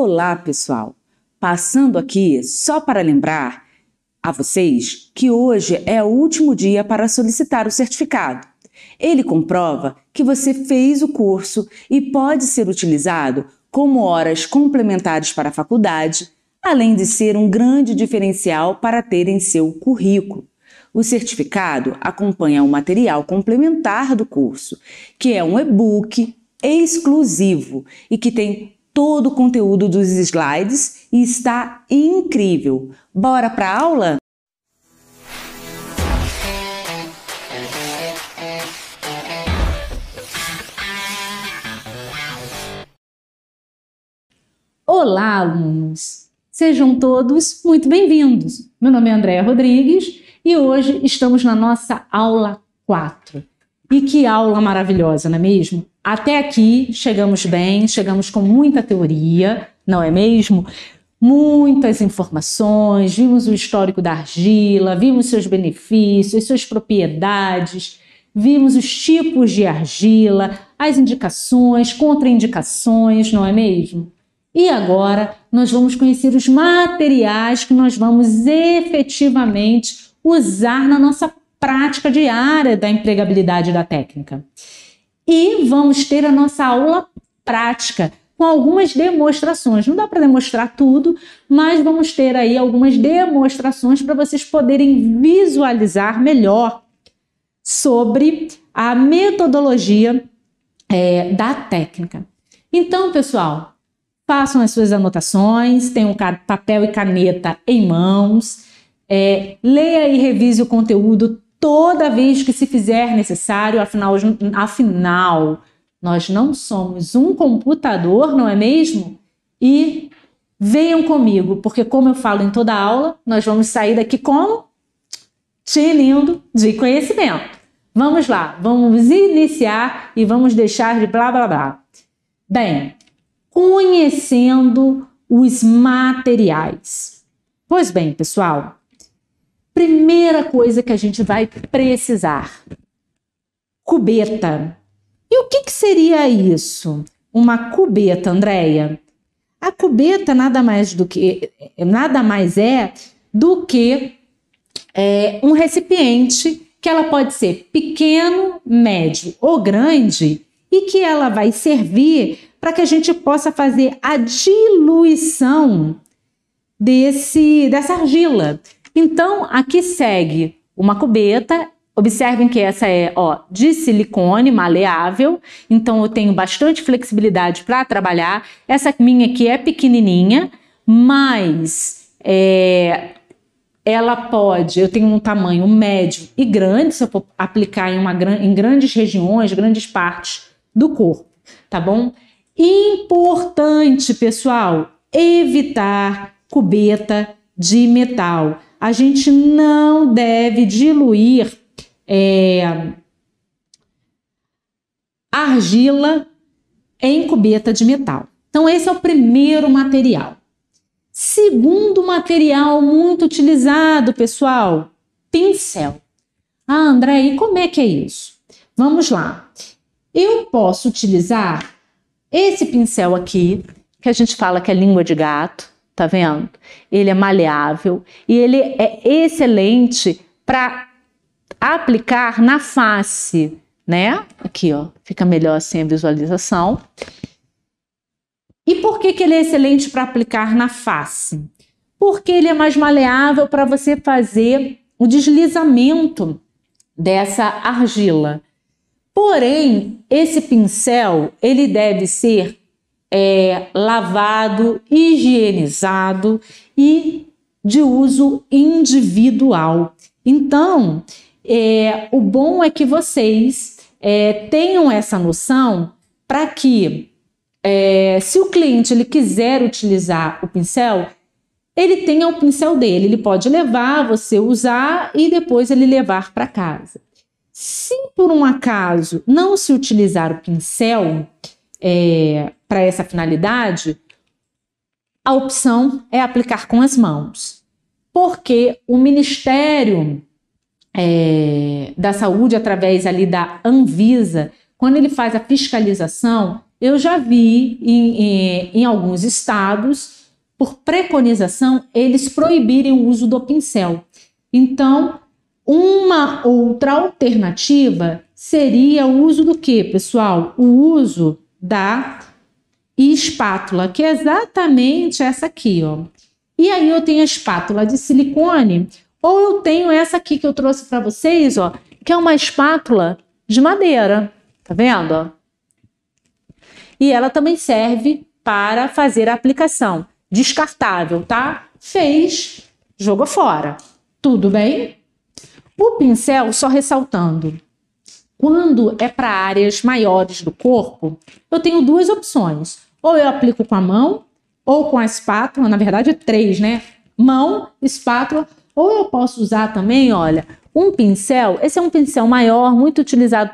Olá, pessoal! Passando aqui só para lembrar a vocês que hoje é o último dia para solicitar o certificado. Ele comprova que você fez o curso e pode ser utilizado como horas complementares para a faculdade, além de ser um grande diferencial para ter em seu currículo. O certificado acompanha o material complementar do curso, que é um e-book exclusivo e que tem todo o conteúdo dos slides e está incrível. Bora para a aula? Olá, alunos! Sejam todos muito bem-vindos. Meu nome é Andréa Rodrigues e hoje estamos na nossa aula 4. E que aula maravilhosa, não é mesmo? Até aqui chegamos bem, chegamos com muita teoria, não é mesmo? Muitas informações, vimos o histórico da argila, vimos seus benefícios, suas propriedades, vimos os tipos de argila, as indicações, contraindicações, não é mesmo? E agora nós vamos conhecer os materiais que nós vamos efetivamente usar na nossa prática diária da empregabilidade da técnica. E vamos ter a nossa aula prática com algumas demonstrações. Não dá para demonstrar tudo, mas vamos ter aí algumas demonstrações para vocês poderem visualizar melhor sobre a metodologia é, da técnica. Então, pessoal, façam as suas anotações, tenham papel e caneta em mãos, é, leia e revise o conteúdo toda vez que se fizer necessário, afinal, afinal, nós não somos um computador, não é mesmo? E venham comigo, porque como eu falo em toda aula, nós vamos sair daqui como tinindo de conhecimento. Vamos lá, vamos iniciar e vamos deixar de blá blá blá. Bem, conhecendo os materiais. Pois bem, pessoal, Primeira coisa que a gente vai precisar: cubeta. E o que, que seria isso? Uma cubeta, Andréia? A cubeta nada mais do que nada mais é do que é, um recipiente que ela pode ser pequeno, médio ou grande e que ela vai servir para que a gente possa fazer a diluição desse dessa argila. Então, aqui segue uma cubeta. Observem que essa é ó, de silicone maleável, então eu tenho bastante flexibilidade para trabalhar. Essa minha aqui é pequenininha, mas é, ela pode, eu tenho um tamanho médio e grande, se eu for aplicar em, uma, em grandes regiões, grandes partes do corpo, tá bom? Importante, pessoal, evitar cubeta de metal a gente não deve diluir é, argila em cubeta de metal. Então, esse é o primeiro material. Segundo material muito utilizado, pessoal, pincel. Ah, André, e como é que é isso? Vamos lá. Eu posso utilizar esse pincel aqui, que a gente fala que é língua de gato, tá vendo? Ele é maleável e ele é excelente para aplicar na face, né? Aqui, ó, fica melhor assim a visualização. E por que, que ele é excelente para aplicar na face? Porque ele é mais maleável para você fazer o deslizamento dessa argila. Porém, esse pincel ele deve ser é, lavado, higienizado e de uso individual. Então, é, o bom é que vocês é, tenham essa noção para que, é, se o cliente ele quiser utilizar o pincel, ele tenha o pincel dele. Ele pode levar, você usar e depois ele levar para casa. Se por um acaso não se utilizar o pincel, é, para essa finalidade, a opção é aplicar com as mãos, porque o Ministério é, da Saúde, através ali da Anvisa, quando ele faz a fiscalização, eu já vi em, em, em alguns estados, por preconização, eles proibirem o uso do pincel. Então, uma outra alternativa seria o uso do que, pessoal? O uso da espátula, que é exatamente essa aqui, ó. E aí eu tenho a espátula de silicone, ou eu tenho essa aqui que eu trouxe para vocês, ó, que é uma espátula de madeira, tá vendo? Ó? E ela também serve para fazer a aplicação. Descartável, tá? Fez, jogou fora. Tudo bem? O pincel, só ressaltando, quando é para áreas maiores do corpo, eu tenho duas opções. Ou eu aplico com a mão, ou com a espátula, na verdade, três, né? Mão, espátula, ou eu posso usar também, olha, um pincel. Esse é um pincel maior, muito utilizado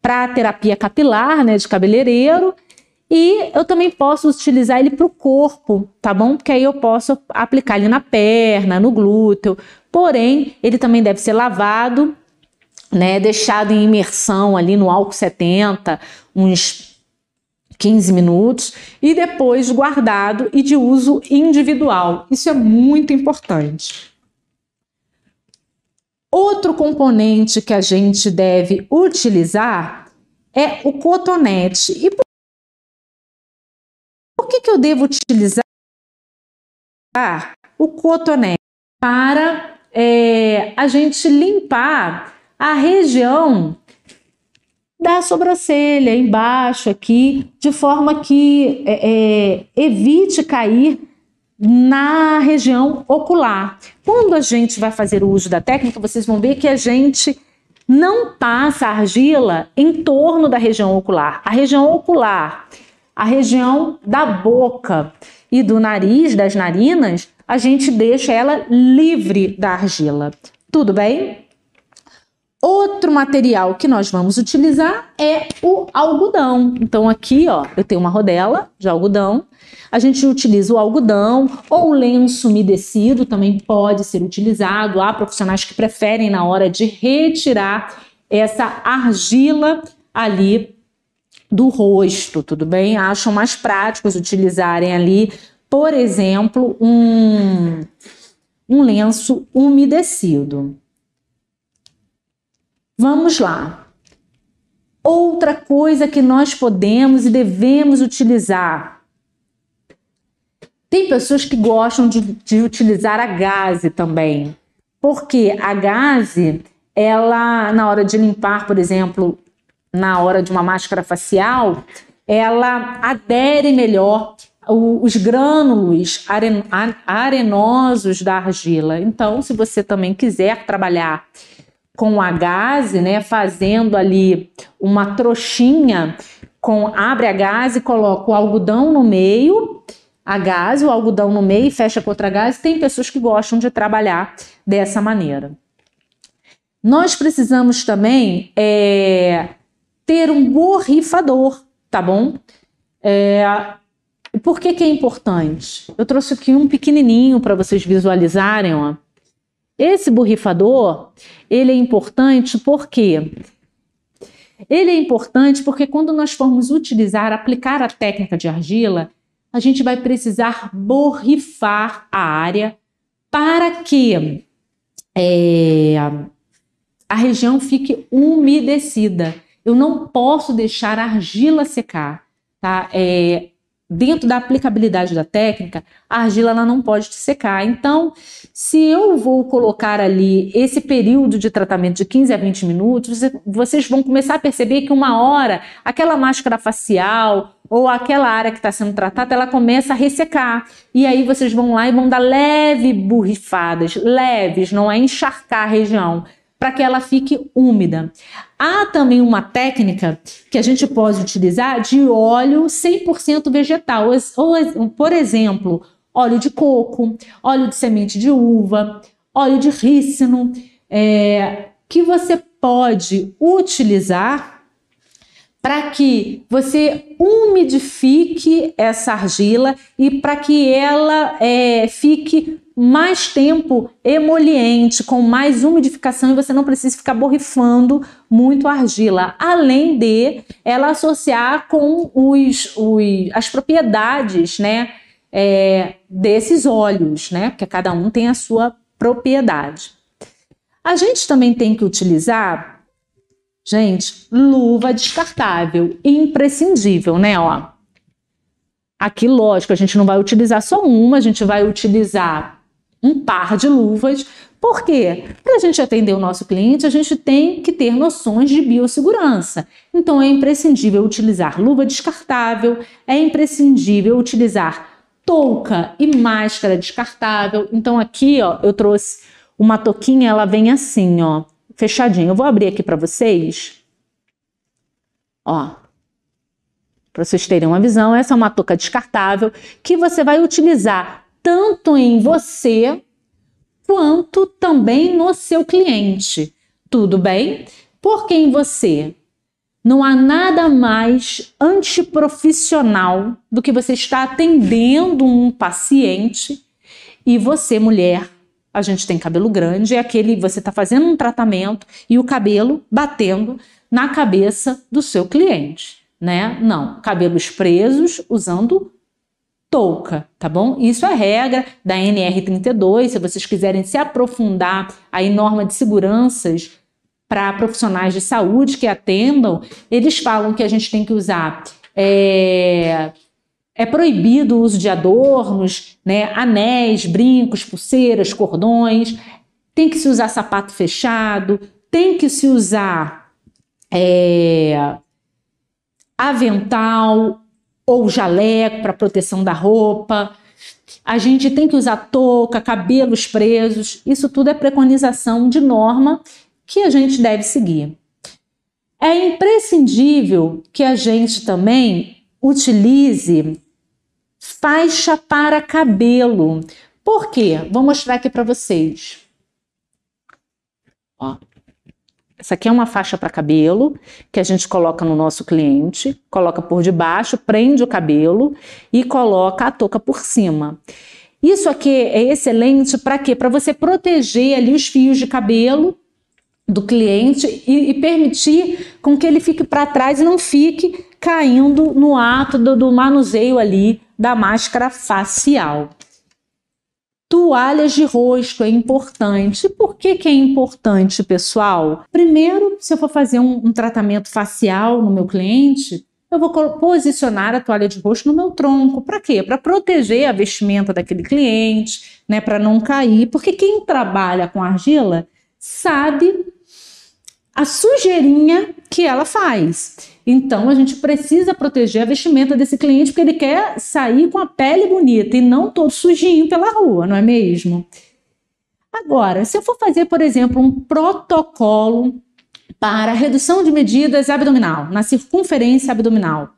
para terapia capilar, né, de cabeleireiro. E eu também posso utilizar ele para o corpo, tá bom? Porque aí eu posso aplicar ele na perna, no glúteo. Porém, ele também deve ser lavado, né? Deixado em imersão ali no álcool 70, uns 15 minutos, e depois guardado e de uso individual. Isso é muito importante. Outro componente que a gente deve utilizar é o cotonete. E por que, que eu devo utilizar o cotonete? Para é, a gente limpar a região da sobrancelha, embaixo aqui, de forma que é, é, evite cair na região ocular. Quando a gente vai fazer o uso da técnica, vocês vão ver que a gente não passa argila em torno da região ocular. A região ocular a região da boca e do nariz, das narinas, a gente deixa ela livre da argila. Tudo bem? Outro material que nós vamos utilizar é o algodão. Então aqui, ó, eu tenho uma rodela de algodão. A gente utiliza o algodão ou lenço umedecido também pode ser utilizado. Há profissionais que preferem na hora de retirar essa argila ali do rosto, tudo bem? Acham mais práticos utilizarem ali, por exemplo, um, um lenço umedecido. Vamos lá. Outra coisa que nós podemos e devemos utilizar. Tem pessoas que gostam de, de utilizar a gaze também, porque a gaze, ela, na hora de limpar, por exemplo, na hora de uma máscara facial, ela adere melhor os grânulos arenosos da argila. Então, se você também quiser trabalhar com a gaze, né, fazendo ali uma trouxinha com abre a gaze, coloca o algodão no meio, a gaze, o algodão no meio e fecha com outra gaze. Tem pessoas que gostam de trabalhar dessa maneira. Nós precisamos também é, ter um borrifador, tá bom? É, por que, que é importante? Eu trouxe aqui um pequenininho para vocês visualizarem, ó. Esse borrifador, ele é importante porque ele é importante porque quando nós formos utilizar, aplicar a técnica de argila, a gente vai precisar borrifar a área para que é, a região fique umedecida. Eu não posso deixar a argila secar, tá? É, dentro da aplicabilidade da técnica, a argila ela não pode secar. Então, se eu vou colocar ali esse período de tratamento de 15 a 20 minutos, vocês vão começar a perceber que uma hora aquela máscara facial ou aquela área que está sendo tratada, ela começa a ressecar. E aí vocês vão lá e vão dar leve borrifadas, leves, não é encharcar a região para que ela fique úmida. Há também uma técnica que a gente pode utilizar de óleo 100% vegetal, ou, por exemplo, óleo de coco, óleo de semente de uva, óleo de rícino, é, que você pode utilizar para que você umidifique essa argila e para que ela é, fique mais tempo emoliente, com mais umidificação e você não precisa ficar borrifando muito argila. Além de ela associar com os, os as propriedades, né, é, desses óleos, né, porque cada um tem a sua propriedade. A gente também tem que utilizar, gente, luva descartável, imprescindível, né, ó. Aqui, lógico, a gente não vai utilizar só uma, a gente vai utilizar um par de luvas. Por quê? Para a gente atender o nosso cliente, a gente tem que ter noções de biossegurança. Então, é imprescindível utilizar luva descartável, é imprescindível utilizar touca e máscara descartável. Então, aqui, ó, eu trouxe uma touquinha, ela vem assim, ó, fechadinha. Eu vou abrir aqui para vocês. Ó, para vocês terem uma visão, essa é uma touca descartável que você vai utilizar tanto em você quanto também no seu cliente. Tudo bem? Porque em você não há nada mais antiprofissional do que você estar atendendo um paciente e você, mulher, a gente tem cabelo grande, é aquele você está fazendo um tratamento e o cabelo batendo na cabeça do seu cliente, né? Não, cabelos presos usando touca, tá bom? Isso é regra da NR32. Se vocês quiserem se aprofundar aí norma de seguranças para profissionais de saúde que atendam, eles falam que a gente tem que usar é, é proibido o uso de adornos, né? Anéis, brincos, pulseiras, cordões. Tem que se usar sapato fechado. Tem que se usar é, avental, ou jaleco para proteção da roupa. A gente tem que usar touca, cabelos presos. Isso tudo é preconização de norma que a gente deve seguir. É imprescindível que a gente também utilize faixa para cabelo. Por quê? Vou mostrar aqui para vocês. Ó, essa aqui é uma faixa para cabelo que a gente coloca no nosso cliente, coloca por debaixo, prende o cabelo e coloca a touca por cima. Isso aqui é excelente para quê? Para você proteger ali os fios de cabelo do cliente e, e permitir com que ele fique para trás e não fique caindo no ato do, do manuseio ali da máscara facial. Toalhas de rosto é importante. Por que, que é importante, pessoal? Primeiro, se eu for fazer um, um tratamento facial no meu cliente, eu vou posicionar a toalha de rosto no meu tronco. Para quê? Para proteger a vestimenta daquele cliente, né? Para não cair. Porque quem trabalha com argila sabe a sujeirinha que ela faz. Então a gente precisa proteger a vestimenta desse cliente porque ele quer sair com a pele bonita e não todo sujinho pela rua, não é mesmo? Agora, se eu for fazer, por exemplo, um protocolo para redução de medidas abdominal, na circunferência abdominal,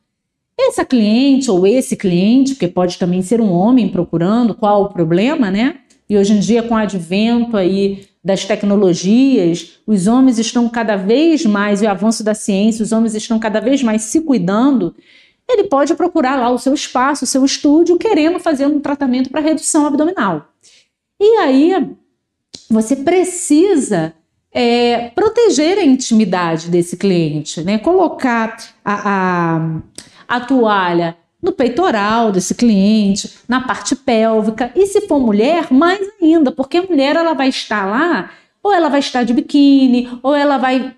essa cliente ou esse cliente, porque pode também ser um homem procurando, qual o problema, né? E hoje em dia, com o advento aí das tecnologias, os homens estão cada vez mais, e o avanço da ciência, os homens estão cada vez mais se cuidando, ele pode procurar lá o seu espaço, o seu estúdio, querendo fazer um tratamento para redução abdominal. E aí você precisa é, proteger a intimidade desse cliente, né? Colocar a, a, a toalha no peitoral desse cliente, na parte pélvica. E se for mulher, mais ainda, porque a mulher ela vai estar lá, ou ela vai estar de biquíni, ou ela vai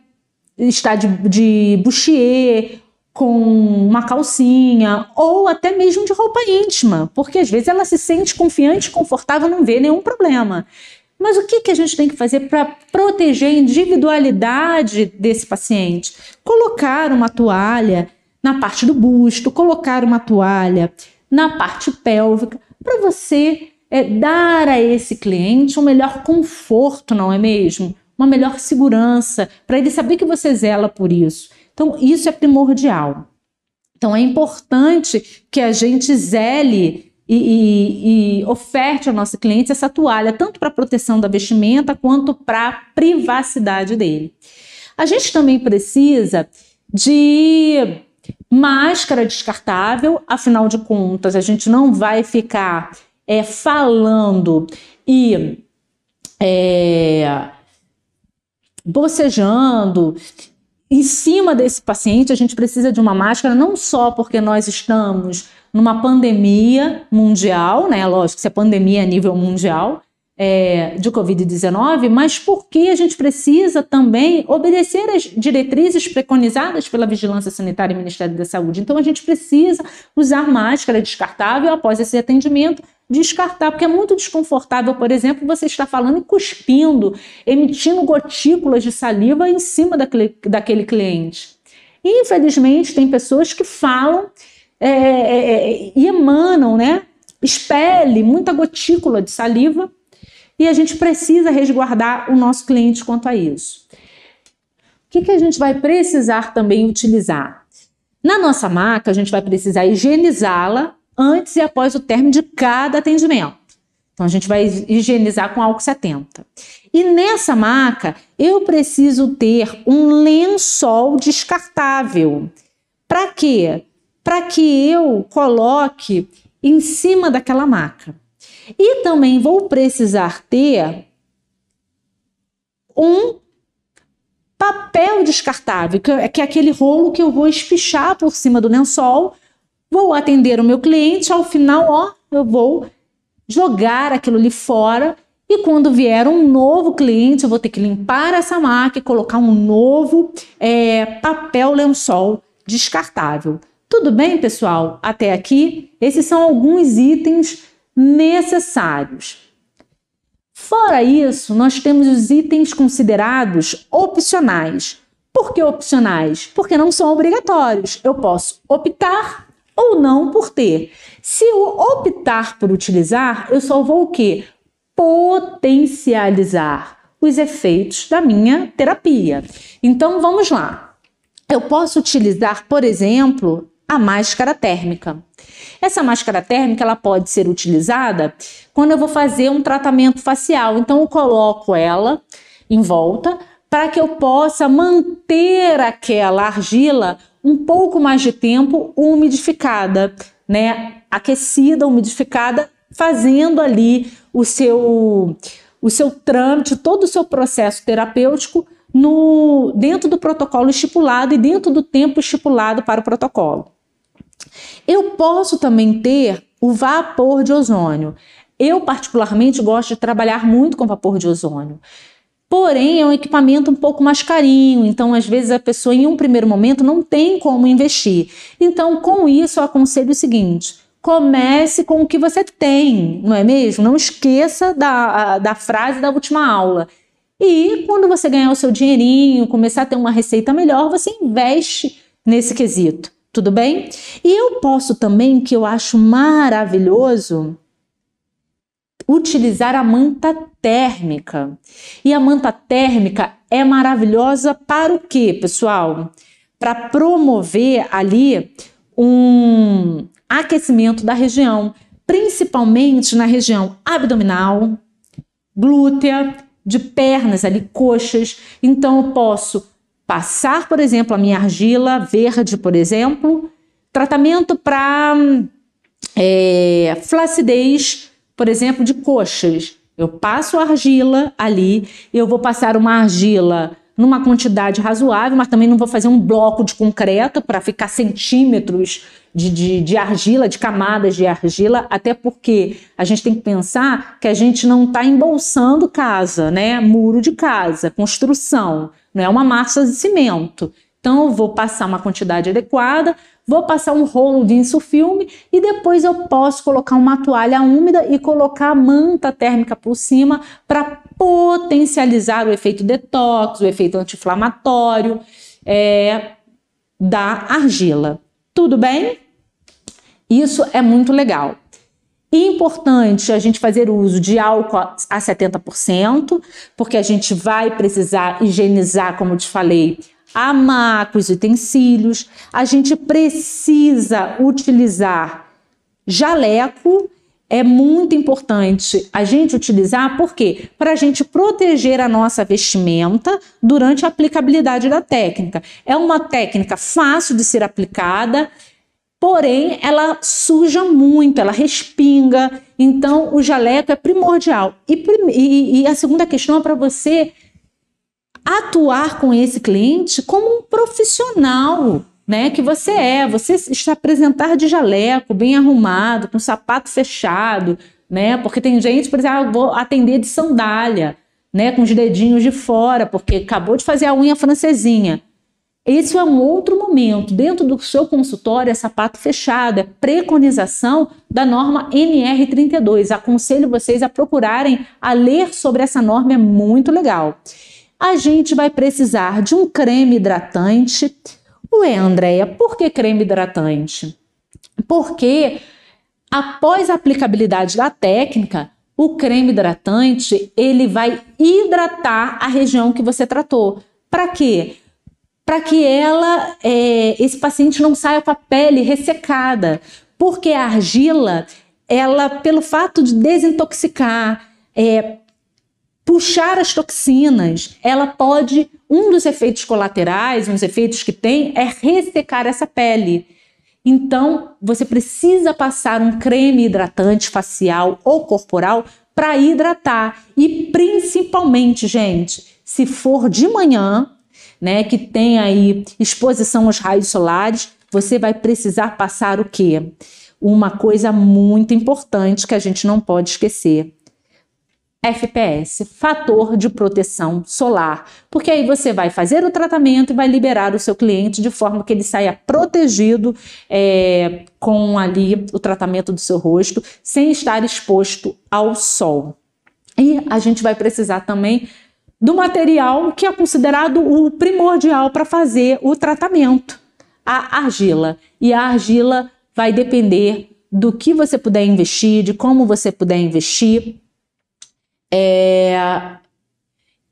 estar de, de com uma calcinha, ou até mesmo de roupa íntima, porque às vezes ela se sente confiante, confortável, não vê nenhum problema. Mas o que, que a gente tem que fazer para proteger a individualidade desse paciente? Colocar uma toalha na parte do busto, colocar uma toalha na parte pélvica, para você é, dar a esse cliente um melhor conforto, não é mesmo? Uma melhor segurança, para ele saber que você zela por isso. Então, isso é primordial. Então, é importante que a gente zele e, e, e oferte ao nosso cliente essa toalha, tanto para proteção da vestimenta quanto para privacidade dele. A gente também precisa de Máscara descartável, afinal de contas, a gente não vai ficar é, falando e é, bocejando em cima desse paciente, a gente precisa de uma máscara não só porque nós estamos numa pandemia mundial, né? Lógico, se é pandemia a nível mundial, é, de Covid-19, mas porque a gente precisa também obedecer às diretrizes preconizadas pela Vigilância Sanitária e Ministério da Saúde. Então, a gente precisa usar máscara descartável após esse atendimento, descartar, porque é muito desconfortável, por exemplo, você está falando e cuspindo, emitindo gotículas de saliva em cima daquele, daquele cliente. Infelizmente, tem pessoas que falam é, é, é e emanam, né? Expele muita gotícula de saliva e a gente precisa resguardar o nosso cliente quanto a isso. O que, que a gente vai precisar também utilizar? Na nossa maca, a gente vai precisar higienizá-la antes e após o término de cada atendimento. Então, a gente vai higienizar com álcool 70. E nessa maca, eu preciso ter um lençol descartável. Para quê? Para que eu coloque em cima daquela maca. E também vou precisar ter um papel descartável, que é, que aquele rolo que eu vou espichar por cima do lençol, vou atender o meu cliente, ao final, ó, eu vou jogar aquilo ali fora e quando vier um novo cliente, eu vou ter que limpar essa máquina e colocar um novo é, papel lençol descartável. Tudo bem, pessoal? Até aqui, esses são alguns itens necessários. Fora isso, nós temos os itens considerados opcionais. Por que opcionais? Porque não são obrigatórios. Eu posso optar ou não por ter. Se eu optar por utilizar, eu só vou o quê? Potencializar os efeitos da minha terapia. Então vamos lá. Eu posso utilizar, por exemplo, a máscara térmica. Essa máscara térmica ela pode ser utilizada quando eu vou fazer um tratamento facial. Então eu coloco ela em volta para que eu possa manter aquela argila um pouco mais de tempo umidificada, né? Aquecida, umidificada, fazendo ali o seu o seu trâmite, todo o seu processo terapêutico no dentro do protocolo estipulado e dentro do tempo estipulado para o protocolo. Eu posso também ter o vapor de ozônio. Eu, particularmente, gosto de trabalhar muito com vapor de ozônio. Porém, é um equipamento um pouco mais carinho, então às vezes a pessoa em um primeiro momento não tem como investir. Então, com isso, eu aconselho o seguinte: comece com o que você tem, não é mesmo? Não esqueça da, da frase da última aula. E quando você ganhar o seu dinheirinho, começar a ter uma receita melhor, você investe nesse quesito. Tudo bem? E eu posso também, que eu acho maravilhoso, utilizar a manta térmica. E a manta térmica é maravilhosa para o quê, pessoal? Para promover ali um aquecimento da região, principalmente na região abdominal, glútea, de pernas ali, coxas. Então eu posso passar, por exemplo, a minha argila verde, por exemplo, tratamento para é, flacidez, por exemplo, de coxas. Eu passo argila ali, eu vou passar uma argila numa quantidade razoável, mas também não vou fazer um bloco de concreto para ficar centímetros de, de, de, argila, de camadas de argila, até porque a gente tem que pensar que a gente não está embolsando casa, né? Muro de casa, construção não é uma massa de cimento. Então, eu vou passar uma quantidade adequada, vou passar um rolo de insufilme e depois eu posso colocar uma toalha úmida e colocar a manta térmica por cima para potencializar o efeito detox, o efeito anti-inflamatório é, da argila. Tudo bem? Isso é muito legal. Importante a gente fazer uso de álcool a 70%, porque a gente vai precisar higienizar, como te falei, a maca, os utensílios. A gente precisa utilizar jaleco. É muito importante a gente utilizar, por quê? Para a gente proteger a nossa vestimenta durante a aplicabilidade da técnica. É uma técnica fácil de ser aplicada, porém ela suja muito, ela respinga. Então, o jaleco é primordial. E, e, e a segunda questão é para você atuar com esse cliente como um profissional. Né, que você é, você se apresentar de jaleco, bem arrumado, com sapato fechado, né? Porque tem gente, por exemplo, ah, vou atender de sandália, né, com os dedinhos de fora, porque acabou de fazer a unha francesinha. Esse é um outro momento. Dentro do seu consultório é sapato fechado, é preconização da norma NR32. Aconselho vocês a procurarem, a ler sobre essa norma, é muito legal. A gente vai precisar de um creme hidratante. Ué, Andréia, por que creme hidratante? Porque após a aplicabilidade da técnica, o creme hidratante ele vai hidratar a região que você tratou. Para quê? Para que ela, é, esse paciente não saia com a pele ressecada, porque a argila, ela, pelo fato de desintoxicar, é, puxar as toxinas, ela pode, um dos efeitos colaterais, um dos efeitos que tem, é ressecar essa pele. Então, você precisa passar um creme hidratante facial ou corporal para hidratar. E principalmente, gente, se for de manhã, né, que tem aí exposição aos raios solares, você vai precisar passar o quê? Uma coisa muito importante que a gente não pode esquecer. FPS, fator de proteção solar, porque aí você vai fazer o tratamento e vai liberar o seu cliente de forma que ele saia protegido é, com ali o tratamento do seu rosto, sem estar exposto ao sol. E a gente vai precisar também do material que é considerado o primordial para fazer o tratamento, a argila. E a argila vai depender do que você puder investir, de como você puder investir é,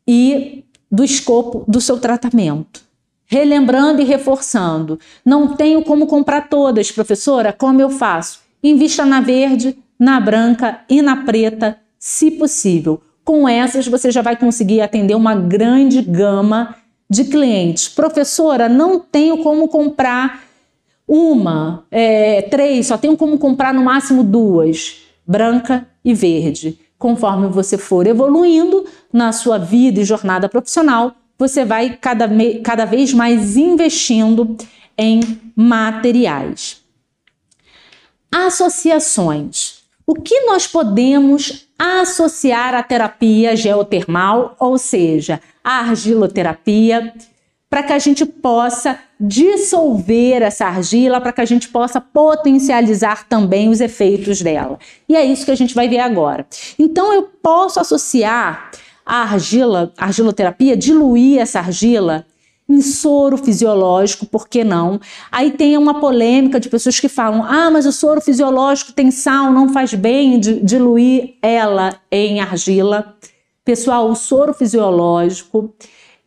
e do escopo do seu tratamento. Relembrando e reforçando, não tenho como comprar todas, professora, como eu faço? Invista na verde, na branca e na preta, se possível. Com essas, você já vai conseguir atender uma grande gama de clientes. Professora, não tenho como comprar uma, é, três, só tenho como comprar no máximo duas, branca e verde. Conforme você for evoluindo na sua vida e jornada profissional, você vai cada, cada vez mais investindo em materiais. Associações. O que nós podemos associar a terapia geotermal, ou seja, a argiloterapia, para que a gente possa dissolver essa argila, para que a gente possa potencializar também os efeitos dela. E é isso que a gente vai ver agora. Então eu posso associar a argila, a argiloterapia, diluir essa argila em soro fisiológico, por que não? Aí tem uma polêmica de pessoas que falam: ah, mas o soro fisiológico tem sal, não faz bem diluir ela em argila. Pessoal, o soro fisiológico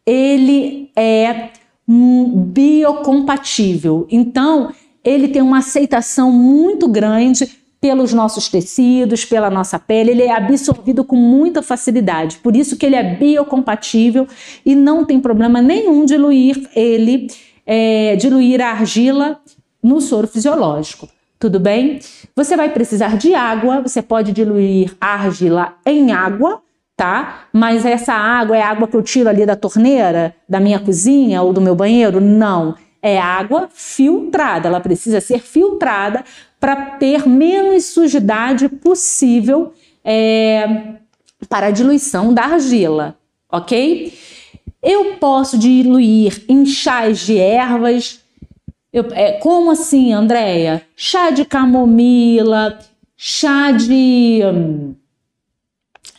ele é biocompatível, então ele tem uma aceitação muito grande pelos nossos tecidos, pela nossa pele, ele é absorvido com muita facilidade. Por isso que ele é biocompatível e não tem problema nenhum diluir ele, é, diluir a argila no soro fisiológico. Tudo bem? Você vai precisar de água, você pode diluir a argila em água, tá? Mas essa água é água que eu tiro ali da torneira, da minha cozinha ou do meu banheiro? Não. É água filtrada, ela precisa ser filtrada para ter menos sujidade possível é, para a diluição da argila, ok? Eu posso diluir em chás de ervas. Eu, é, como assim, Andréia? Chá de camomila, chá de. Hum,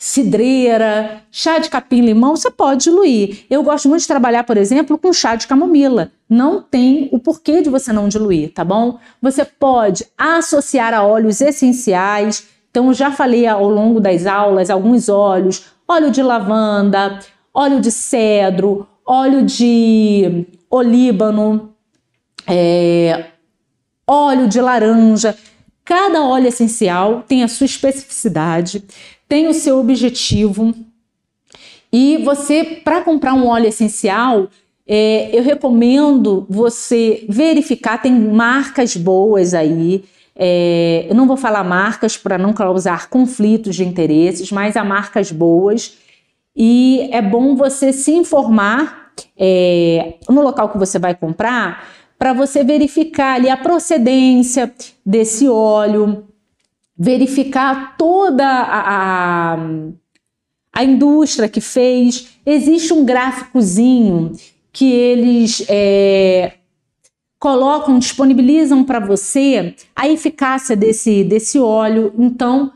cidreira, chá de capim-limão, você pode diluir. Eu gosto muito de trabalhar, por exemplo, com chá de camomila. Não tem o porquê de você não diluir, tá bom? Você pode associar a óleos essenciais. Então, já falei ao longo das aulas alguns óleos: óleo de lavanda, óleo de cedro, óleo de olíbano, é, óleo de laranja. Cada óleo essencial tem a sua especificidade tem o seu objetivo. E você, para comprar um óleo essencial, é, eu recomendo você verificar, tem marcas boas aí. É, eu não vou falar marcas para não causar conflitos de interesses, mas há marcas boas. E é bom você se informar é, no local que você vai comprar para você verificar ali a procedência desse óleo, verificar toda a, a, a indústria que fez. Existe um gráficozinho que eles é, colocam, disponibilizam para você a eficácia desse, desse óleo. Então,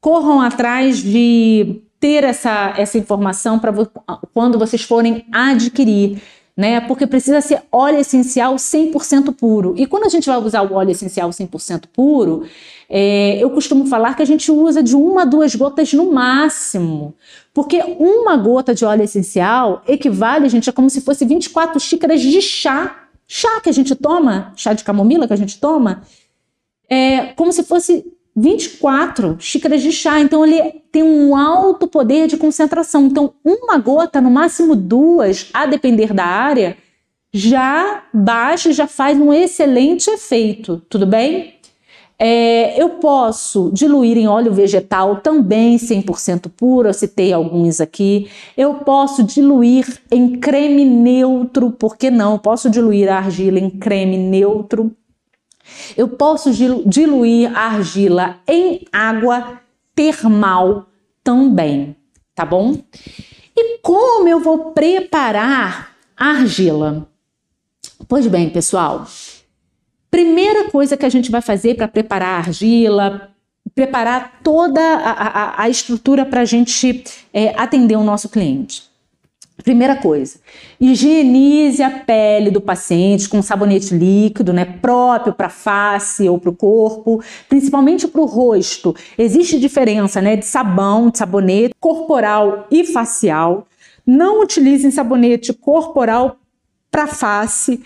corram atrás de ter essa, essa informação para quando vocês forem adquirir. Né? Porque precisa ser óleo essencial 100% puro. E quando a gente vai usar o óleo essencial 100% puro, é, eu costumo falar que a gente usa de uma a duas gotas no máximo. Porque uma gota de óleo essencial equivale, gente, a como se fosse 24 xícaras de chá. Chá que a gente toma, chá de camomila que a gente toma, é como se fosse 24 xícaras de chá. Então, ele tem um alto poder de concentração. Então, uma gota, no máximo duas, a depender da área, já baixa, já faz um excelente efeito. Tudo bem? É, eu posso diluir em óleo vegetal também 100% puro, eu citei alguns aqui. Eu posso diluir em creme neutro, por que não? Eu posso diluir a argila em creme neutro. Eu posso diluir a argila em água termal também, tá bom? E como eu vou preparar a argila? Pois bem, pessoal, Primeira coisa que a gente vai fazer para preparar a argila, preparar toda a, a, a estrutura para a gente é, atender o nosso cliente. Primeira coisa, higienize a pele do paciente com sabonete líquido, né, próprio para face ou para o corpo, principalmente para o rosto. Existe diferença, né, de sabão, de sabonete corporal e facial. Não utilizem sabonete corporal para face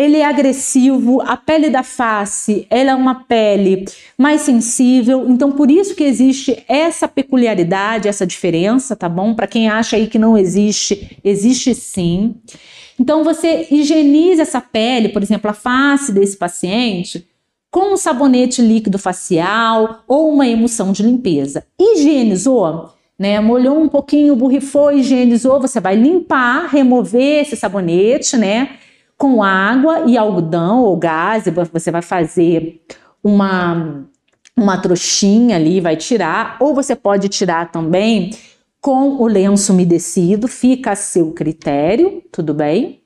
ele é agressivo, a pele da face, ela é uma pele mais sensível, então por isso que existe essa peculiaridade, essa diferença, tá bom? Para quem acha aí que não existe, existe sim. Então você higieniza essa pele, por exemplo, a face desse paciente, com um sabonete líquido facial ou uma emulsão de limpeza. Higienizou? Né, molhou um pouquinho, borrifou, higienizou, você vai limpar, remover esse sabonete, né? Com água e algodão ou gás, você vai fazer uma, uma trouxinha ali, vai tirar, ou você pode tirar também com o lenço umedecido, fica a seu critério, tudo bem?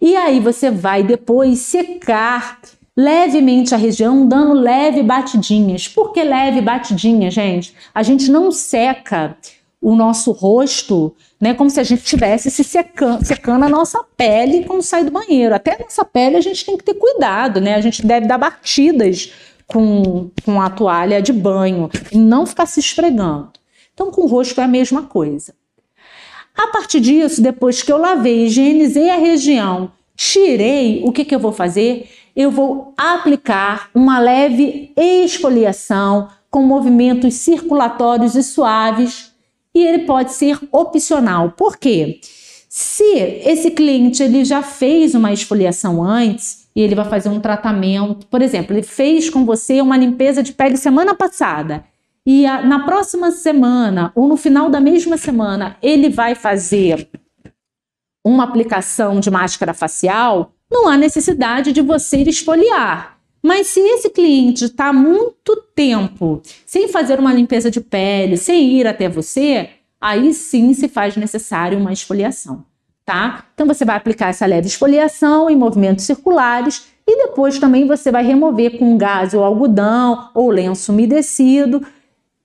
E aí você vai depois secar levemente a região, dando leve batidinhas. Por que leve batidinha, gente? A gente não seca o nosso rosto, né, como se a gente tivesse se secando, secando a nossa pele quando sai do banheiro. Até a nossa pele a gente tem que ter cuidado, né? A gente deve dar batidas com, com a toalha de banho e não ficar se esfregando. Então, com o rosto é a mesma coisa. A partir disso, depois que eu lavei, higienizei a região, tirei, o que, que eu vou fazer? Eu vou aplicar uma leve esfoliação com movimentos circulatórios e suaves e ele pode ser opcional. Por quê? Se esse cliente ele já fez uma esfoliação antes e ele vai fazer um tratamento, por exemplo, ele fez com você uma limpeza de pele semana passada e a, na próxima semana ou no final da mesma semana ele vai fazer uma aplicação de máscara facial, não há necessidade de você esfoliar. Mas se esse cliente está muito tempo sem fazer uma limpeza de pele, sem ir até você, aí sim se faz necessário uma esfoliação, tá? Então você vai aplicar essa leve esfoliação em movimentos circulares e depois também você vai remover com gás ou algodão ou lenço umedecido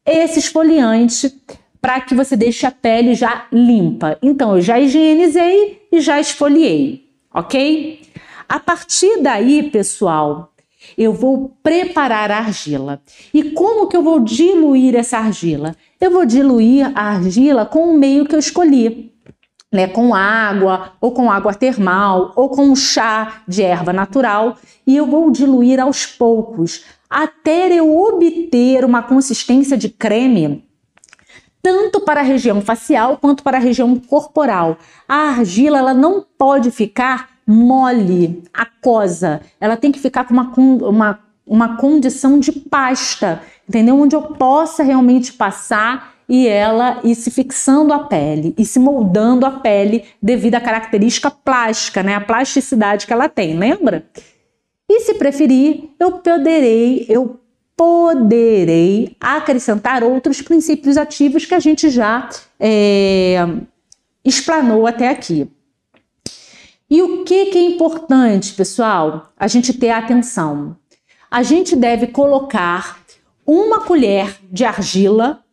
esse esfoliante para que você deixe a pele já limpa. Então eu já higienizei e já esfoliei, ok? A partir daí, pessoal, eu vou preparar a argila. E como que eu vou diluir essa argila? Eu vou diluir a argila com o meio que eu escolhi. Né, com água, ou com água termal, ou com chá de erva natural, e eu vou diluir aos poucos, até eu obter uma consistência de creme tanto para a região facial quanto para a região corporal. A argila ela não pode ficar mole, aquosa. Ela tem que ficar com uma, uma, uma condição de pasta, entendeu? Onde eu possa realmente passar e ela ir se fixando a pele e se moldando a pele devido à característica plástica, né? A plasticidade que ela tem, lembra? E se preferir, eu poderei, eu poderei acrescentar outros princípios ativos que a gente já é, explanou até aqui. E o que, que é importante, pessoal? A gente ter atenção. A gente deve colocar uma colher de argila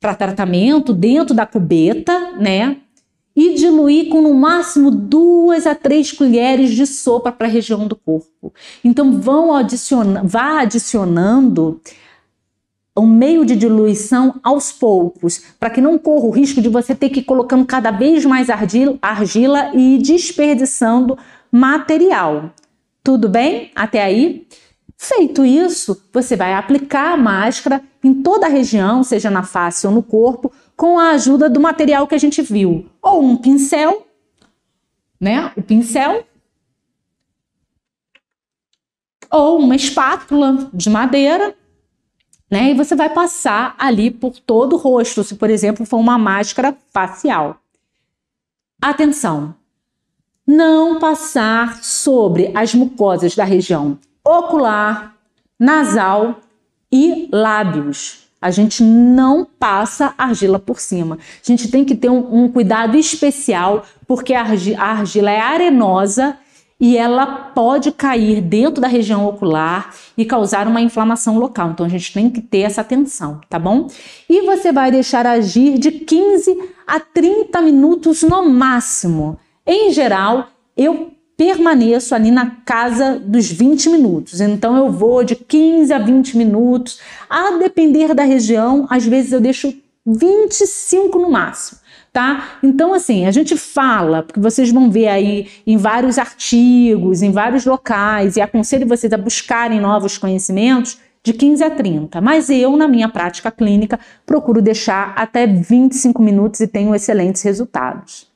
para tratamento dentro da cubeta, né? e diluir com no máximo duas a três colheres de sopa para a região do corpo. Então vão adicionando, vá adicionando um meio de diluição aos poucos, para que não corra o risco de você ter que ir colocando cada vez mais argila, e desperdiçando material. Tudo bem? Até aí? Feito isso, você vai aplicar a máscara em toda a região, seja na face ou no corpo, com a ajuda do material que a gente viu, ou um pincel, né? O pincel, ou uma espátula de madeira, né? E você vai passar ali por todo o rosto, se por exemplo for uma máscara facial. Atenção! Não passar sobre as mucosas da região ocular, nasal e lábios a gente não passa argila por cima. A gente tem que ter um, um cuidado especial, porque a argila é arenosa e ela pode cair dentro da região ocular e causar uma inflamação local. Então a gente tem que ter essa atenção, tá bom? E você vai deixar agir de 15 a 30 minutos no máximo. Em geral, eu permaneço ali na casa dos 20 minutos. Então eu vou de 15 a 20 minutos, a depender da região, às vezes eu deixo 25 no máximo, tá? Então assim, a gente fala, porque vocês vão ver aí em vários artigos, em vários locais e aconselho vocês a buscarem novos conhecimentos de 15 a 30, mas eu, na minha prática clínica, procuro deixar até 25 minutos e tenho excelentes resultados.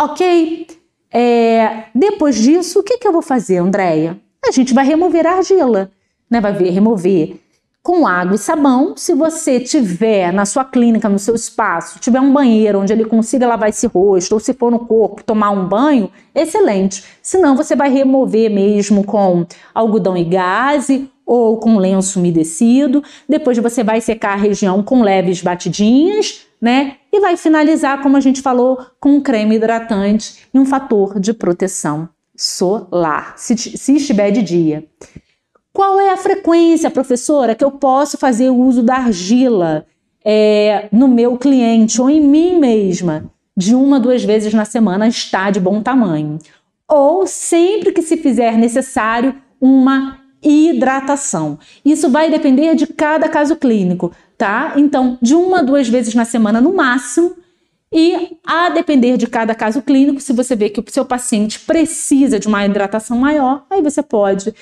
Ok? É, depois disso, o que, que eu vou fazer, Andréia? A gente vai remover a argila, né? Vai ver, remover com água e sabão. Se você tiver na sua clínica, no seu espaço, tiver um banheiro onde ele consiga lavar esse rosto, ou se for no corpo, tomar um banho, excelente. Senão, você vai remover mesmo com algodão e gaze ou com lenço umedecido. Depois você vai secar a região com leves batidinhas, né? E vai finalizar, como a gente falou, com um creme hidratante e um fator de proteção solar, se, se estiver de dia. Qual é a frequência, professora, que eu posso fazer o uso da argila é, no meu cliente ou em mim mesma? De uma, duas vezes na semana está de bom tamanho. Ou sempre que se fizer necessário, uma hidratação. Isso vai depender de cada caso clínico tá? Então, de uma a duas vezes na semana no máximo. E a depender de cada caso clínico, se você vê que o seu paciente precisa de uma hidratação maior, aí você pode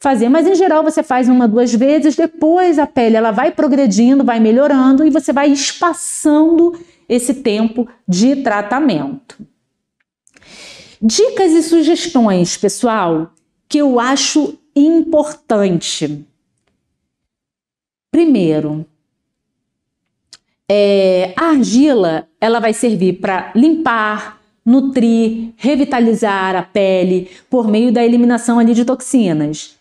fazer. Mas em geral você faz uma, duas vezes, depois a pele ela vai progredindo, vai melhorando e você vai espaçando esse tempo de tratamento. Dicas e sugestões, pessoal, que eu acho importante. Primeiro, é, a argila ela vai servir para limpar, nutrir, revitalizar a pele por meio da eliminação ali de toxinas.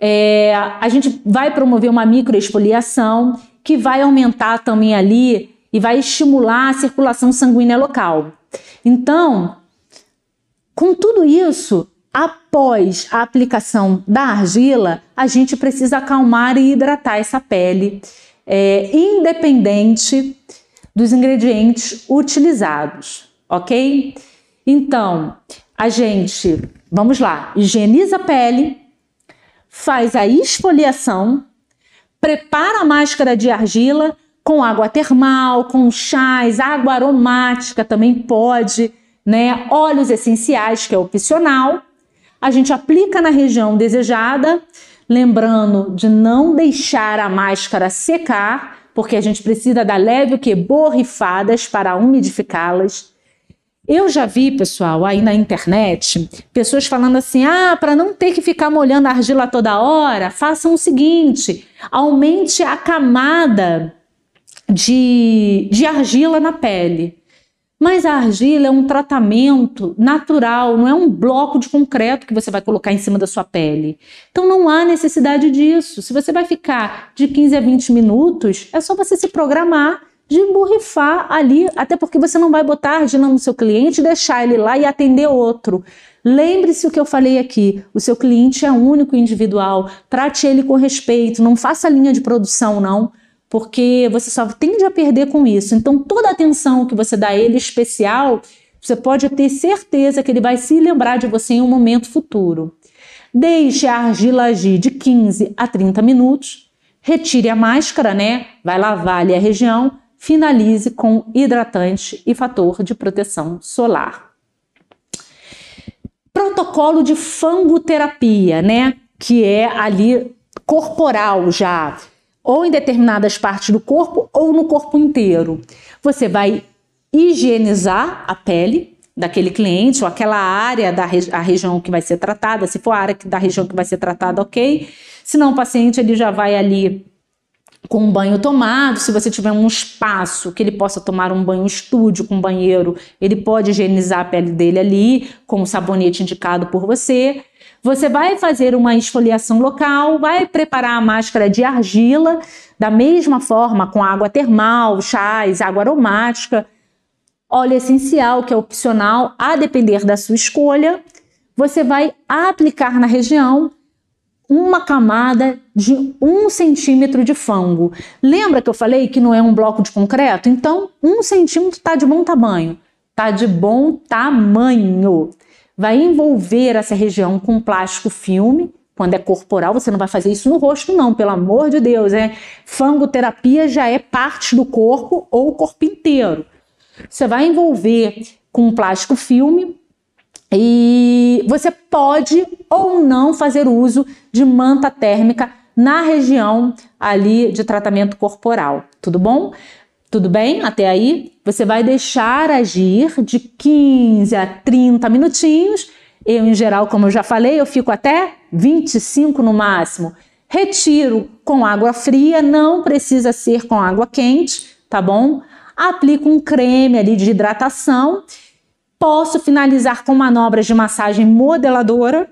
É, a gente vai promover uma microexfoliação que vai aumentar também ali e vai estimular a circulação sanguínea local. Então, com tudo isso, após a aplicação da argila, a gente precisa acalmar e hidratar essa pele é, independente dos ingredientes utilizados, ok? Então, a gente, vamos lá, higieniza a pele, faz a esfoliação, prepara a máscara de argila com água termal, com chás, água aromática também pode, né? Óleos essenciais, que é opcional. A gente aplica na região desejada Lembrando de não deixar a máscara secar, porque a gente precisa dar leve o que? Borrifadas para umidificá-las. Eu já vi, pessoal, aí na internet, pessoas falando assim: ah, para não ter que ficar molhando a argila toda hora, façam o seguinte: aumente a camada de, de argila na pele. Mas a argila é um tratamento natural, não é um bloco de concreto que você vai colocar em cima da sua pele. Então não há necessidade disso. Se você vai ficar de 15 a 20 minutos, é só você se programar de borrifar ali, até porque você não vai botar argila no seu cliente, deixar ele lá e atender outro. Lembre-se o que eu falei aqui: o seu cliente é único e individual. Trate ele com respeito, não faça linha de produção, não porque você só tende a perder com isso. Então, toda atenção que você dá a ele especial, você pode ter certeza que ele vai se lembrar de você em um momento futuro. Deixe a argila agir de 15 a 30 minutos, retire a máscara, né? Vai lavar ali a região, finalize com hidratante e fator de proteção solar. Protocolo de fangoterapia, né? Que é ali corporal já ou em determinadas partes do corpo ou no corpo inteiro. Você vai higienizar a pele daquele cliente ou aquela área da regi a região que vai ser tratada, se for a área da região que vai ser tratada, ok. Se não, o paciente ele já vai ali com um banho tomado, se você tiver um espaço que ele possa tomar um banho estúdio com banheiro, ele pode higienizar a pele dele ali com o sabonete indicado por você. Você vai fazer uma esfoliação local, vai preparar a máscara de argila, da mesma forma com água termal, chás, água aromática, óleo essencial, que é opcional, a depender da sua escolha. Você vai aplicar na região uma camada de um centímetro de fango. Lembra que eu falei que não é um bloco de concreto? Então, um centímetro está de bom tamanho. Está de bom tamanho vai envolver essa região com plástico filme. Quando é corporal, você não vai fazer isso no rosto, não, pelo amor de Deus. É fangoterapia já é parte do corpo ou o corpo inteiro. Você vai envolver com plástico filme e você pode ou não fazer uso de manta térmica na região ali de tratamento corporal, tudo bom? Tudo bem? Até aí? Você vai deixar agir de 15 a 30 minutinhos. Eu, em geral, como eu já falei, eu fico até 25 no máximo. Retiro com água fria, não precisa ser com água quente, tá bom? Aplico um creme ali de hidratação. Posso finalizar com manobras de massagem modeladora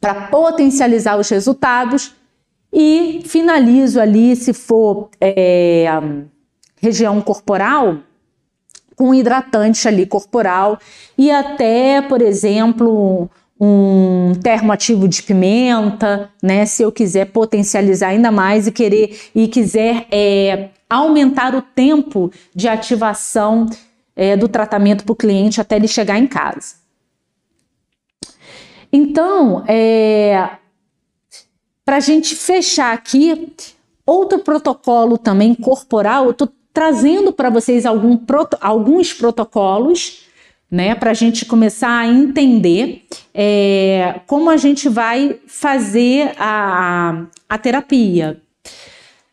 para potencializar os resultados e finalizo ali, se for é, região corporal com hidratante ali corporal e até, por exemplo, um termoativo de pimenta, né? Se eu quiser potencializar ainda mais e querer e quiser é, aumentar o tempo de ativação é, do tratamento para o cliente até ele chegar em casa. Então, é, para a gente fechar aqui, outro protocolo também corporal, eu estou trazendo para vocês algum alguns protocolos, né, para a gente começar a entender é, como a gente vai fazer a, a terapia,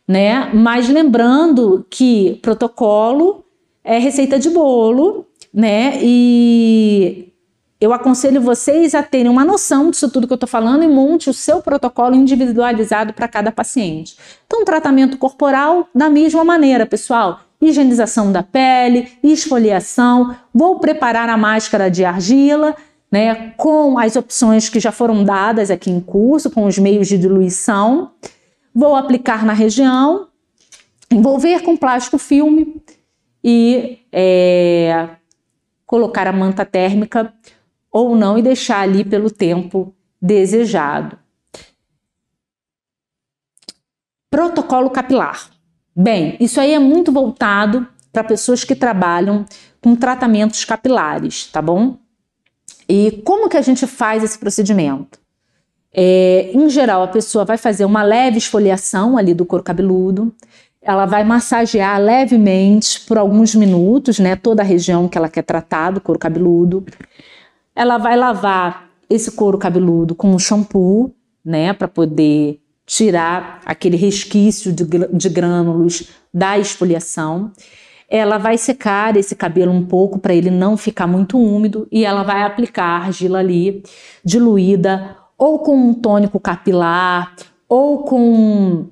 né? Mas lembrando que protocolo é receita de bolo, né? E eu aconselho vocês a terem uma noção disso tudo que eu estou falando e monte o seu protocolo individualizado para cada paciente. Então, tratamento corporal, da mesma maneira, pessoal. Higienização da pele, esfoliação. Vou preparar a máscara de argila, né, com as opções que já foram dadas aqui em curso, com os meios de diluição. Vou aplicar na região, envolver com plástico filme e é, colocar a manta térmica ou não e deixar ali pelo tempo desejado. Protocolo capilar. Bem, isso aí é muito voltado para pessoas que trabalham com tratamentos capilares, tá bom? E como que a gente faz esse procedimento? É, em geral, a pessoa vai fazer uma leve esfoliação ali do couro cabeludo, ela vai massagear levemente por alguns minutos, né, toda a região que ela quer tratar do couro cabeludo. Ela vai lavar esse couro cabeludo com um shampoo, né, para poder tirar aquele resquício de, de grânulos da esfoliação. Ela vai secar esse cabelo um pouco para ele não ficar muito úmido e ela vai aplicar argila ali diluída ou com um tônico capilar ou com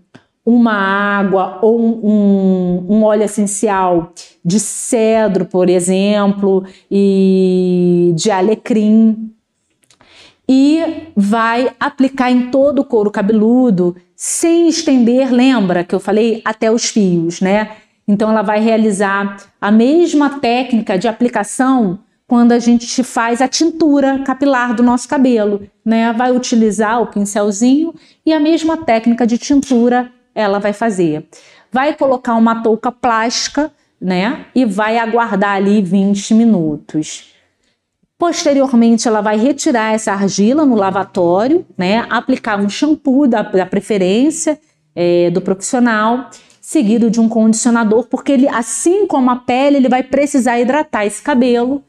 uma água ou um, um, óleo essencial de cedro, por exemplo, e de alecrim. E vai aplicar em todo o couro cabeludo, sem estender, lembra que eu falei, até os fios, né? Então ela vai realizar a mesma técnica de aplicação quando a gente faz a tintura capilar do nosso cabelo, né? Vai utilizar o pincelzinho e a mesma técnica de tintura ela vai fazer. Vai colocar uma touca plástica, né? E vai aguardar ali 20 minutos. Posteriormente, ela vai retirar essa argila no lavatório, né? Aplicar um shampoo da, da preferência é, do profissional, seguido de um condicionador, porque ele, assim como a pele, ele vai precisar hidratar esse cabelo.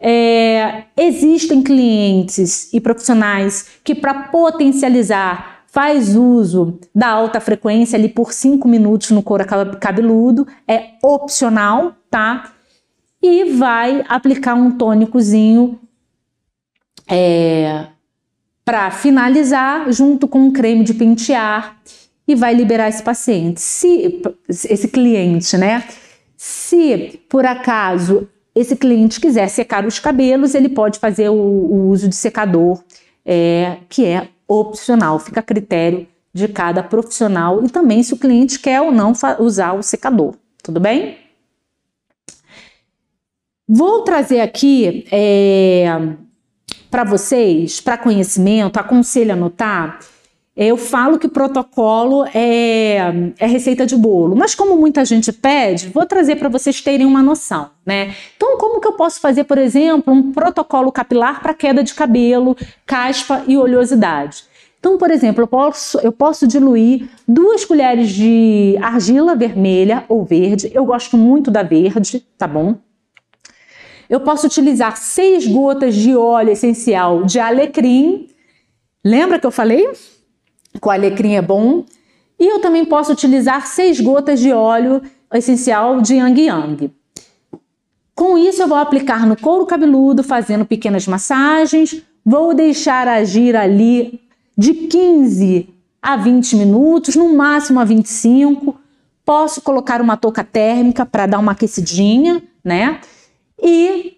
É, existem clientes e profissionais que, para potencializar faz uso da alta frequência ali por 5 minutos no couro cabeludo, é opcional, tá? E vai aplicar um tônicozinho é, para finalizar, junto com um creme de pentear, e vai liberar esse paciente, se esse cliente, né? Se por acaso esse cliente quiser secar os cabelos, ele pode fazer o, o uso de secador, é, que é opcional, fica a critério de cada profissional e também se o cliente quer ou não usar o secador, tudo bem? Vou trazer aqui é, para vocês, para conhecimento, aconselho a anotar eu falo que protocolo é, é, receita de bolo, mas como muita gente pede, vou trazer para vocês terem uma noção, né? Então, como que eu posso fazer, por exemplo, um protocolo capilar para queda de cabelo, caspa e oleosidade? Então, por exemplo, eu posso, eu posso diluir duas colheres de argila vermelha ou verde. Eu gosto muito da verde, tá bom? Eu posso utilizar seis gotas de óleo essencial de alecrim. Lembra que eu falei? Com alecrim é bom. E eu também posso utilizar seis gotas de óleo essencial de Yang Yang. Com isso, eu vou aplicar no couro cabeludo, fazendo pequenas massagens. Vou deixar agir ali de 15 a 20 minutos, no máximo a 25. Posso colocar uma touca térmica para dar uma aquecidinha, né? E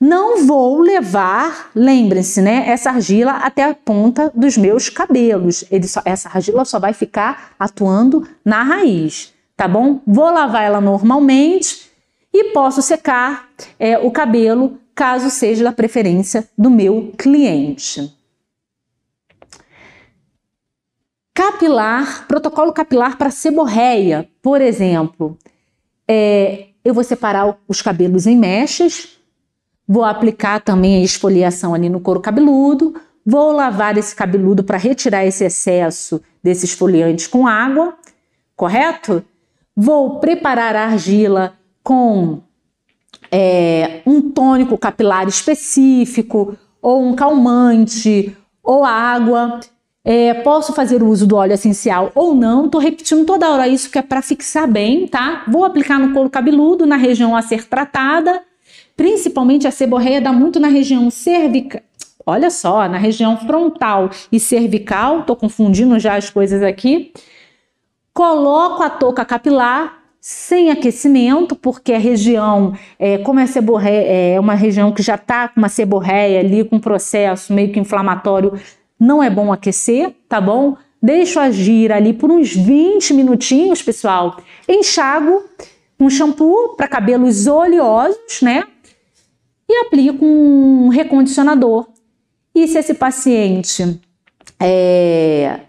não vou levar, lembrem-se, né, essa argila até a ponta dos meus cabelos. Só, essa argila só vai ficar atuando na raiz, tá bom? Vou lavar ela normalmente e posso secar é, o cabelo, caso seja da preferência do meu cliente. Capilar, protocolo capilar para seborreia, por exemplo. É, eu vou separar os cabelos em mechas, Vou aplicar também a esfoliação ali no couro cabeludo. Vou lavar esse cabeludo para retirar esse excesso desse esfoliante com água, correto? Vou preparar a argila com é, um tônico capilar específico, ou um calmante, ou água. É, posso fazer uso do óleo essencial ou não. Estou repetindo toda hora isso que é para fixar bem, tá? Vou aplicar no couro cabeludo, na região a ser tratada Principalmente a seborreia dá muito na região cervical. Olha só, na região frontal e cervical, tô confundindo já as coisas aqui. Coloco a touca capilar sem aquecimento, porque a região, é, como é seborreia, é uma região que já está com uma seborreia ali, com um processo meio que inflamatório, não é bom aquecer, tá bom? Deixo agir ali por uns 20 minutinhos, pessoal. Enxago um shampoo para cabelos oleosos, né? E aplico um recondicionador. E se esse paciente é,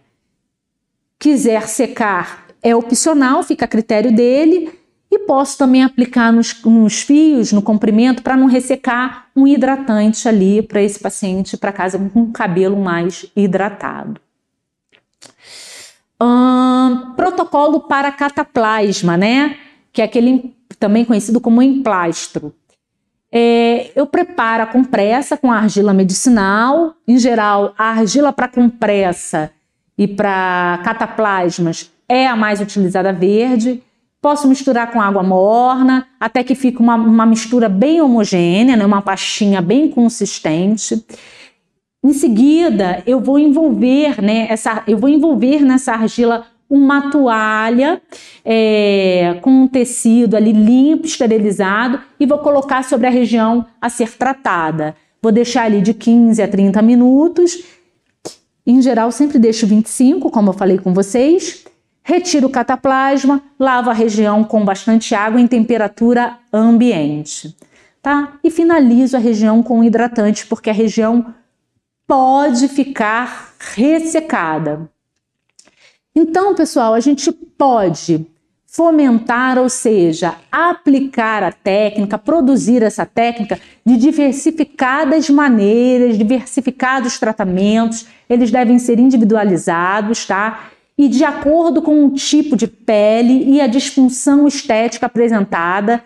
quiser secar, é opcional, fica a critério dele. E posso também aplicar nos, nos fios, no comprimento, para não ressecar um hidratante ali para esse paciente, para casa com um cabelo mais hidratado. Hum, protocolo para cataplasma, né? Que é aquele também conhecido como emplastro. É, eu preparo a compressa com argila medicinal. Em geral, a argila para compressa e para cataplasmas é a mais utilizada verde. Posso misturar com água morna, até que fique uma, uma mistura bem homogênea, né? uma pastinha bem consistente. Em seguida, eu vou envolver, né, essa, eu vou envolver nessa argila uma toalha é, com um tecido ali limpo, esterilizado e vou colocar sobre a região a ser tratada. Vou deixar ali de 15 a 30 minutos. Em geral, sempre deixo 25, como eu falei com vocês. Retiro o cataplasma, lavo a região com bastante água em temperatura ambiente, tá? E finalizo a região com hidratante, porque a região pode ficar ressecada. Então, pessoal, a gente pode fomentar, ou seja, aplicar a técnica, produzir essa técnica de diversificadas maneiras, diversificados tratamentos, eles devem ser individualizados, tá? E de acordo com o tipo de pele e a disfunção estética apresentada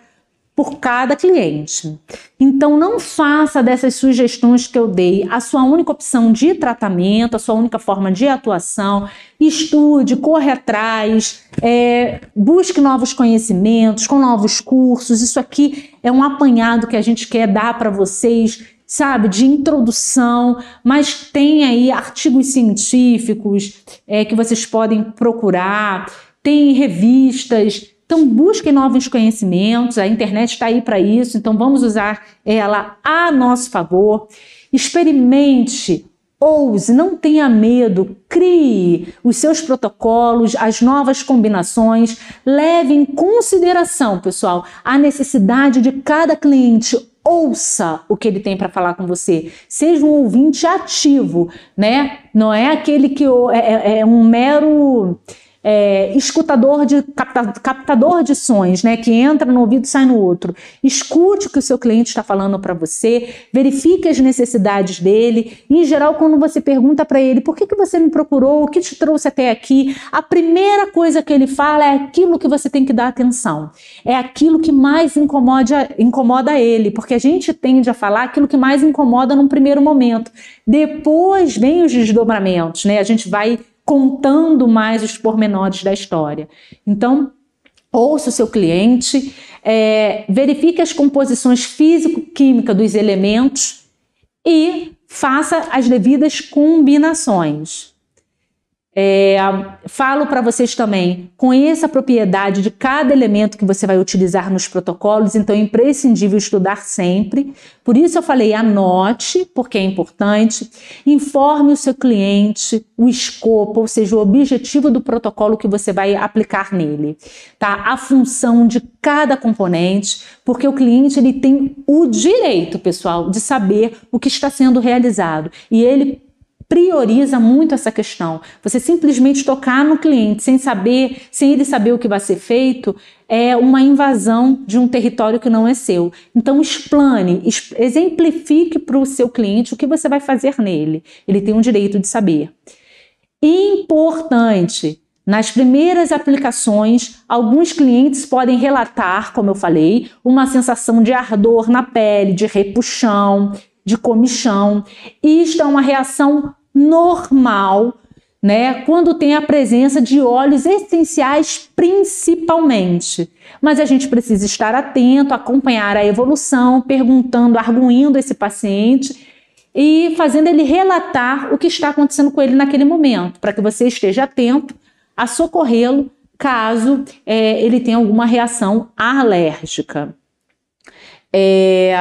por cada cliente. Então, não faça dessas sugestões que eu dei a sua única opção de tratamento, a sua única forma de atuação. Estude, corre atrás, é, busque novos conhecimentos, com novos cursos. Isso aqui é um apanhado que a gente quer dar para vocês, sabe, de introdução, mas tem aí artigos científicos é, que vocês podem procurar, tem revistas então, busquem novos conhecimentos, a internet está aí para isso, então vamos usar ela a nosso favor. Experimente, ouse, não tenha medo, crie os seus protocolos, as novas combinações, leve em consideração, pessoal, a necessidade de cada cliente. Ouça o que ele tem para falar com você. Seja um ouvinte ativo, né? Não é aquele que é, é, é um mero é, escutador de capta, captador de sons, né, que entra no ouvido e sai no outro. Escute o que o seu cliente está falando para você, verifique as necessidades dele. Em geral, quando você pergunta para ele por que, que você me procurou, o que te trouxe até aqui, a primeira coisa que ele fala é aquilo que você tem que dar atenção. É aquilo que mais incomoda, incomoda ele, porque a gente tende a falar aquilo que mais incomoda num primeiro momento. Depois vem os desdobramentos, né? A gente vai contando mais os pormenores da história. Então, ouça o seu cliente, é, verifique as composições físico-químicas dos elementos e faça as devidas combinações. É, falo para vocês também, conheça a propriedade de cada elemento que você vai utilizar nos protocolos, então é imprescindível estudar sempre. Por isso eu falei, anote, porque é importante. Informe o seu cliente o escopo, ou seja, o objetivo do protocolo que você vai aplicar nele, tá? A função de cada componente, porque o cliente ele tem o direito, pessoal, de saber o que está sendo realizado e ele prioriza muito essa questão. Você simplesmente tocar no cliente sem saber, sem ele saber o que vai ser feito, é uma invasão de um território que não é seu. Então explane, exemplifique para o seu cliente o que você vai fazer nele. Ele tem o direito de saber. Importante, nas primeiras aplicações, alguns clientes podem relatar, como eu falei, uma sensação de ardor na pele, de repuxão, de comichão. Isto é uma reação normal, né? Quando tem a presença de óleos essenciais, principalmente. Mas a gente precisa estar atento, acompanhar a evolução, perguntando, arguindo esse paciente e fazendo ele relatar o que está acontecendo com ele naquele momento, para que você esteja atento a socorrê-lo caso é, ele tenha alguma reação alérgica. É,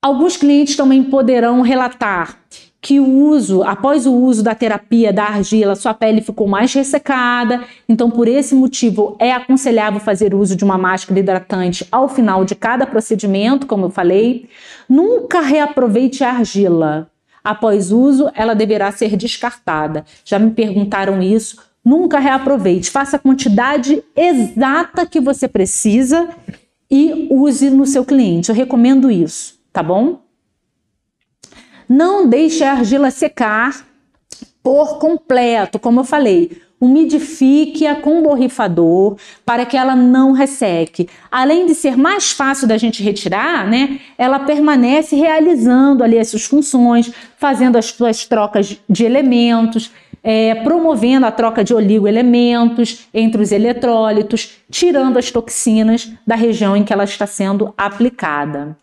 Alguns clientes também poderão relatar que o uso, após o uso da terapia da argila, sua pele ficou mais ressecada, então por esse motivo é aconselhável fazer uso de uma máscara hidratante ao final de cada procedimento, como eu falei. Nunca reaproveite a argila. Após uso, ela deverá ser descartada. Já me perguntaram isso. Nunca reaproveite. Faça a quantidade exata que você precisa e use no seu cliente. Eu recomendo isso tá bom? Não deixe a argila secar por completo, como eu falei. umidifique-a com borrifador para que ela não resseque. Além de ser mais fácil da gente retirar, né, ela permanece realizando ali as suas funções, fazendo as suas trocas de elementos, é, promovendo a troca de oligoelementos entre os eletrólitos, tirando as toxinas da região em que ela está sendo aplicada.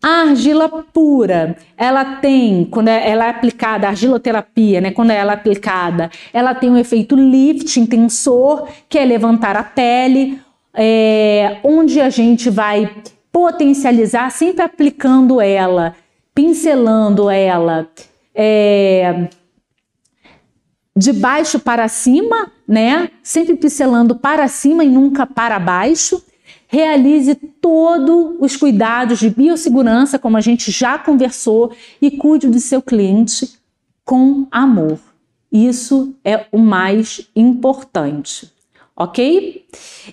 A argila pura, ela tem, quando é, ela é aplicada, a argiloterapia, né, quando ela é aplicada, ela tem um efeito lifting tensor, que é levantar a pele, é, onde a gente vai potencializar, sempre aplicando ela, pincelando ela, é, de baixo para cima, né, sempre pincelando para cima e nunca para baixo, realize todos os cuidados de biossegurança, como a gente já conversou, e cuide do seu cliente com amor. Isso é o mais importante, ok?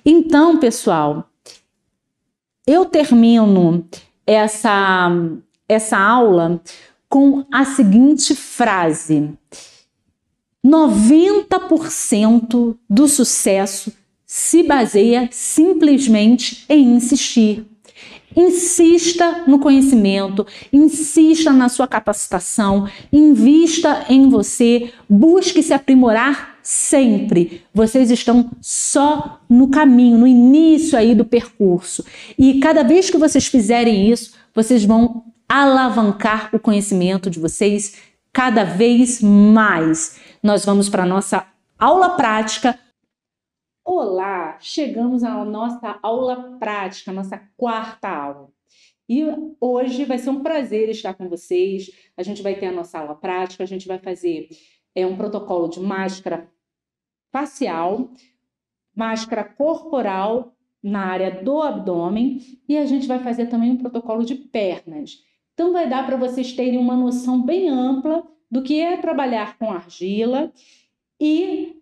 Então, pessoal, eu termino essa, essa aula com a seguinte frase: 90% do sucesso se baseia simplesmente em insistir. Insista no conhecimento, insista na sua capacitação, invista em você, busque se aprimorar sempre. Vocês estão só no caminho, no início aí do percurso. E cada vez que vocês fizerem isso, vocês vão alavancar o conhecimento de vocês cada vez mais. Nós vamos para a nossa aula prática Olá, chegamos à nossa aula prática, nossa quarta aula. E hoje vai ser um prazer estar com vocês. A gente vai ter a nossa aula prática, a gente vai fazer é, um protocolo de máscara facial, máscara corporal na área do abdômen e a gente vai fazer também um protocolo de pernas. Então vai dar para vocês terem uma noção bem ampla do que é trabalhar com argila e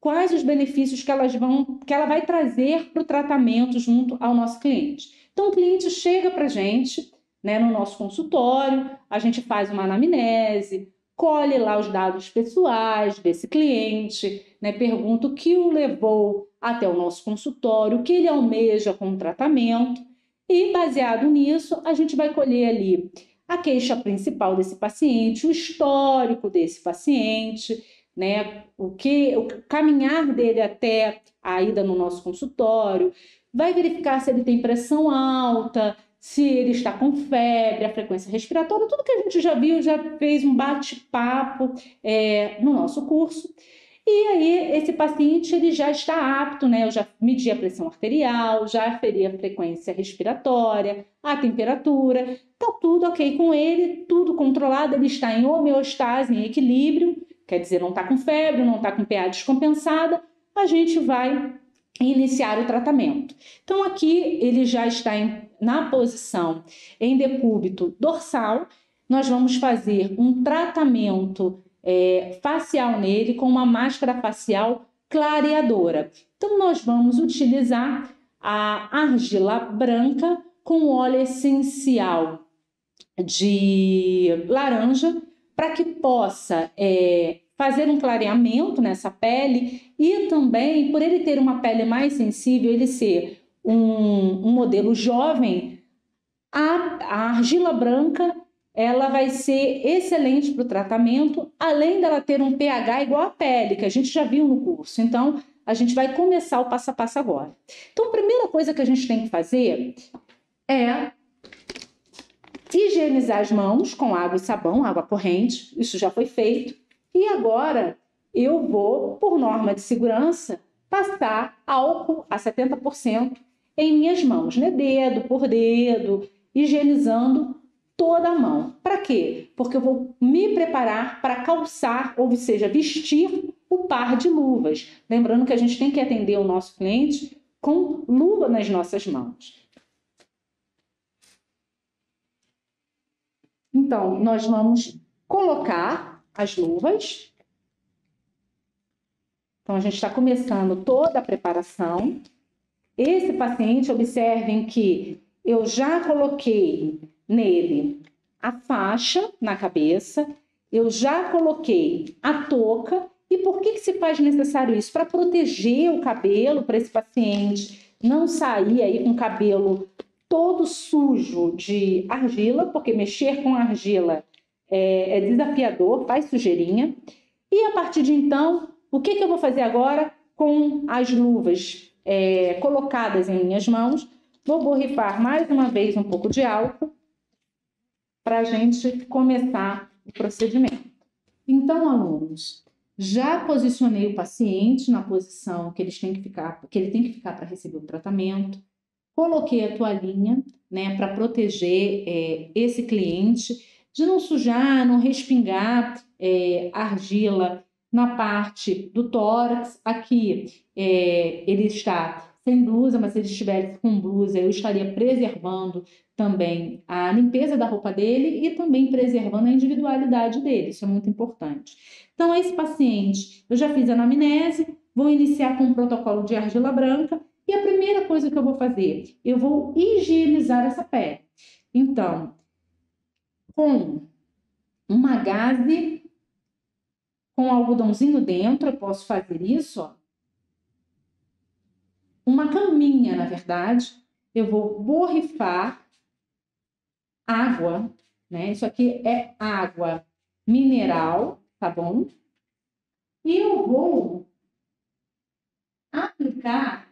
quais os benefícios que, elas vão, que ela vai trazer para o tratamento junto ao nosso cliente. Então, o cliente chega para a gente né, no nosso consultório, a gente faz uma anamnese, colhe lá os dados pessoais desse cliente, né, pergunta o que o levou até o nosso consultório, o que ele almeja com o tratamento, e baseado nisso, a gente vai colher ali a queixa principal desse paciente, o histórico desse paciente, né? O que o caminhar dele até a ida no nosso consultório, vai verificar se ele tem pressão alta, se ele está com febre, a frequência respiratória, tudo que a gente já viu, já fez um bate-papo é, no nosso curso. E aí, esse paciente ele já está apto, né? Eu já medi a pressão arterial, já aferi a frequência respiratória, a temperatura, tá tudo ok com ele, tudo controlado, ele está em homeostase, em equilíbrio, quer dizer, não está com febre, não está com PA descompensada, a gente vai iniciar o tratamento. Então, aqui ele já está em, na posição em decúbito dorsal, nós vamos fazer um tratamento é, facial nele com uma máscara facial clareadora. Então, nós vamos utilizar a argila branca com óleo essencial de laranja para que possa é, fazer um clareamento nessa pele e também, por ele ter uma pele mais sensível, ele ser um, um modelo jovem, a, a argila branca ela vai ser excelente para o tratamento, além dela ter um pH igual à pele, que a gente já viu no curso. Então, a gente vai começar o passo a passo agora. Então, a primeira coisa que a gente tem que fazer é higienizar as mãos com água e sabão, água corrente, isso já foi feito. E agora eu vou, por norma de segurança, passar álcool a 70% em minhas mãos, né? Dedo por dedo, higienizando toda a mão. Para quê? Porque eu vou me preparar para calçar, ou seja, vestir o par de luvas. Lembrando que a gente tem que atender o nosso cliente com luva nas nossas mãos. Então, nós vamos colocar as luvas. Então, a gente está começando toda a preparação. Esse paciente, observem que eu já coloquei nele a faixa na cabeça, eu já coloquei a touca E por que, que se faz necessário isso? Para proteger o cabelo para esse paciente não sair aí com o cabelo todo sujo de argila, porque mexer com argila é, é desafiador, faz sujeirinha. E a partir de então, o que, que eu vou fazer agora com as luvas é, colocadas em minhas mãos? Vou borrifar mais uma vez um pouco de álcool para a gente começar o procedimento. Então, alunos, já posicionei o paciente na posição que, que, ficar, que ele tem que ficar para receber o tratamento. Coloquei a toalhinha né, para proteger é, esse cliente de não sujar, não respingar é, argila na parte do tórax. Aqui é, ele está sem blusa, mas se ele estivesse com blusa, eu estaria preservando também a limpeza da roupa dele e também preservando a individualidade dele. Isso é muito importante. Então, esse paciente, eu já fiz a anamnese, vou iniciar com um protocolo de argila branca e a primeira coisa que eu vou fazer, eu vou higienizar essa pele. Então, com uma gaze com algodãozinho dentro, eu posso fazer isso, ó. Uma caminha, na verdade, eu vou borrifar água, né? Isso aqui é água mineral, tá bom? E eu vou aplicar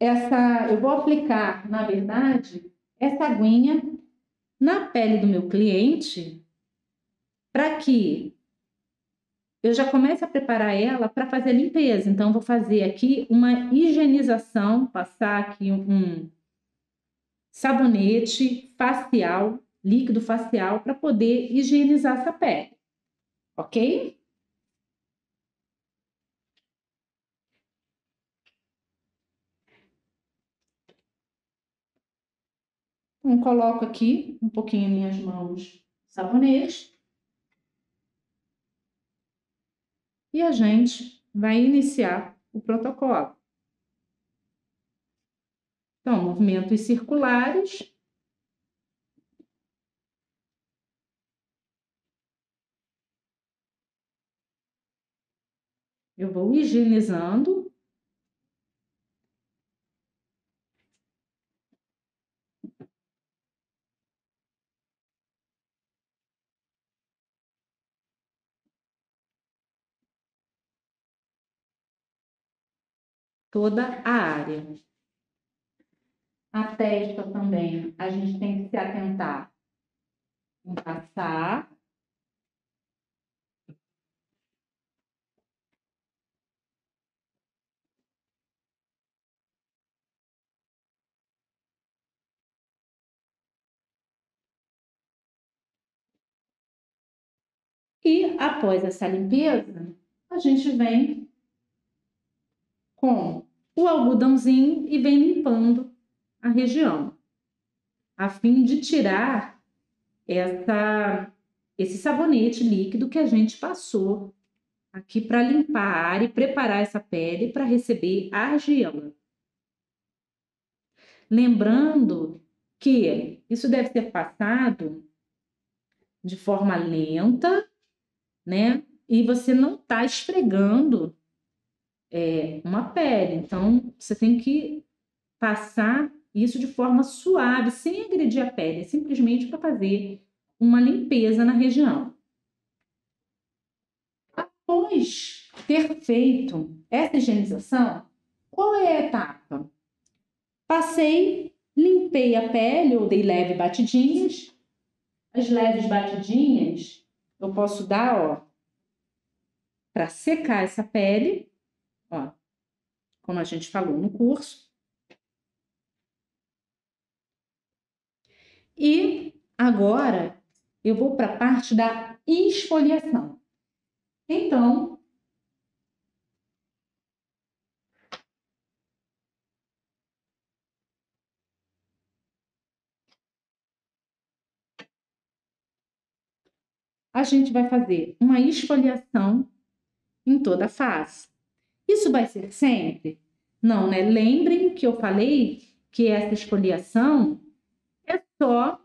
essa, eu vou aplicar, na verdade, essa aguinha na pele do meu cliente para que eu já comece a preparar ela para fazer a limpeza. Então, vou fazer aqui uma higienização, passar aqui um sabonete facial, líquido facial, para poder higienizar essa pele. Ok? Então, coloco aqui um pouquinho em minhas mãos sabonete. E a gente vai iniciar o protocolo. Então, movimentos circulares. Eu vou higienizando toda a área. A testa também, a gente tem que se atentar em passar. E após essa limpeza, a gente vem com o algodãozinho e vem limpando a região, a fim de tirar essa, esse sabonete líquido que a gente passou aqui para limpar a área e preparar essa pele para receber a argila. Lembrando que isso deve ser passado de forma lenta, né? E você não está esfregando é, uma pele. Então, você tem que passar isso de forma suave, sem agredir a pele, simplesmente para fazer uma limpeza na região. Após ter feito essa higienização, qual é a etapa? Passei, limpei a pele ou dei leve batidinhas. As leves batidinhas eu posso dar, ó, para secar essa pele Ó, como a gente falou no curso. E agora eu vou para a parte da esfoliação. Então, a gente vai fazer uma esfoliação em toda a face. Isso vai ser sempre? Não, né? Lembrem que eu falei que essa esfoliação é só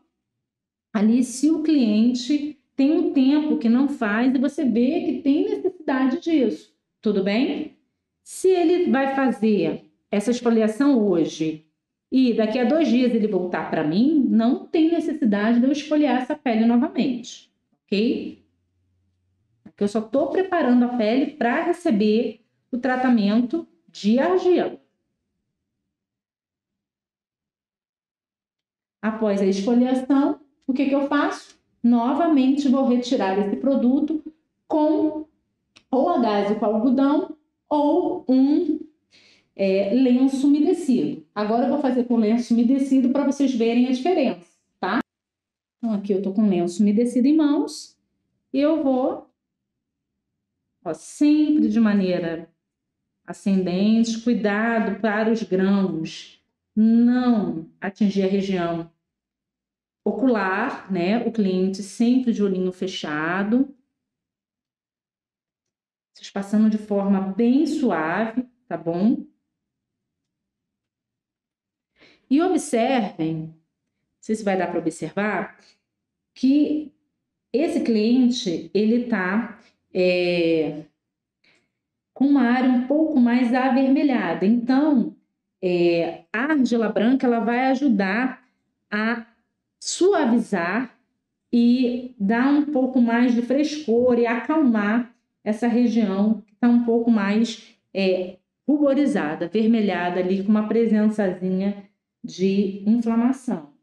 ali se o cliente tem um tempo que não faz e você vê que tem necessidade disso. Tudo bem? Se ele vai fazer essa esfoliação hoje e daqui a dois dias ele voltar para mim, não tem necessidade de eu esfoliar essa pele novamente, ok? Porque eu só estou preparando a pele para receber o tratamento de argila. Após a esfoliação, o que, que eu faço? Novamente vou retirar esse produto com ou a gás com algodão ou um é, lenço umedecido. Agora eu vou fazer com lenço umedecido para vocês verem a diferença, tá? Então aqui eu tô com lenço umedecido em mãos e eu vou, ó, sempre de maneira ascendente, cuidado para os grãos não atingir a região ocular, né? O cliente sempre de olhinho fechado. Vocês passando de forma bem suave, tá bom? E observem, não sei se vai dar para observar, que esse cliente ele tá é, com uma área um pouco mais avermelhada. Então, é, a argila branca ela vai ajudar a suavizar e dar um pouco mais de frescor e acalmar essa região que está um pouco mais é, ruborizada, avermelhada ali, com uma presençazinha de inflamação.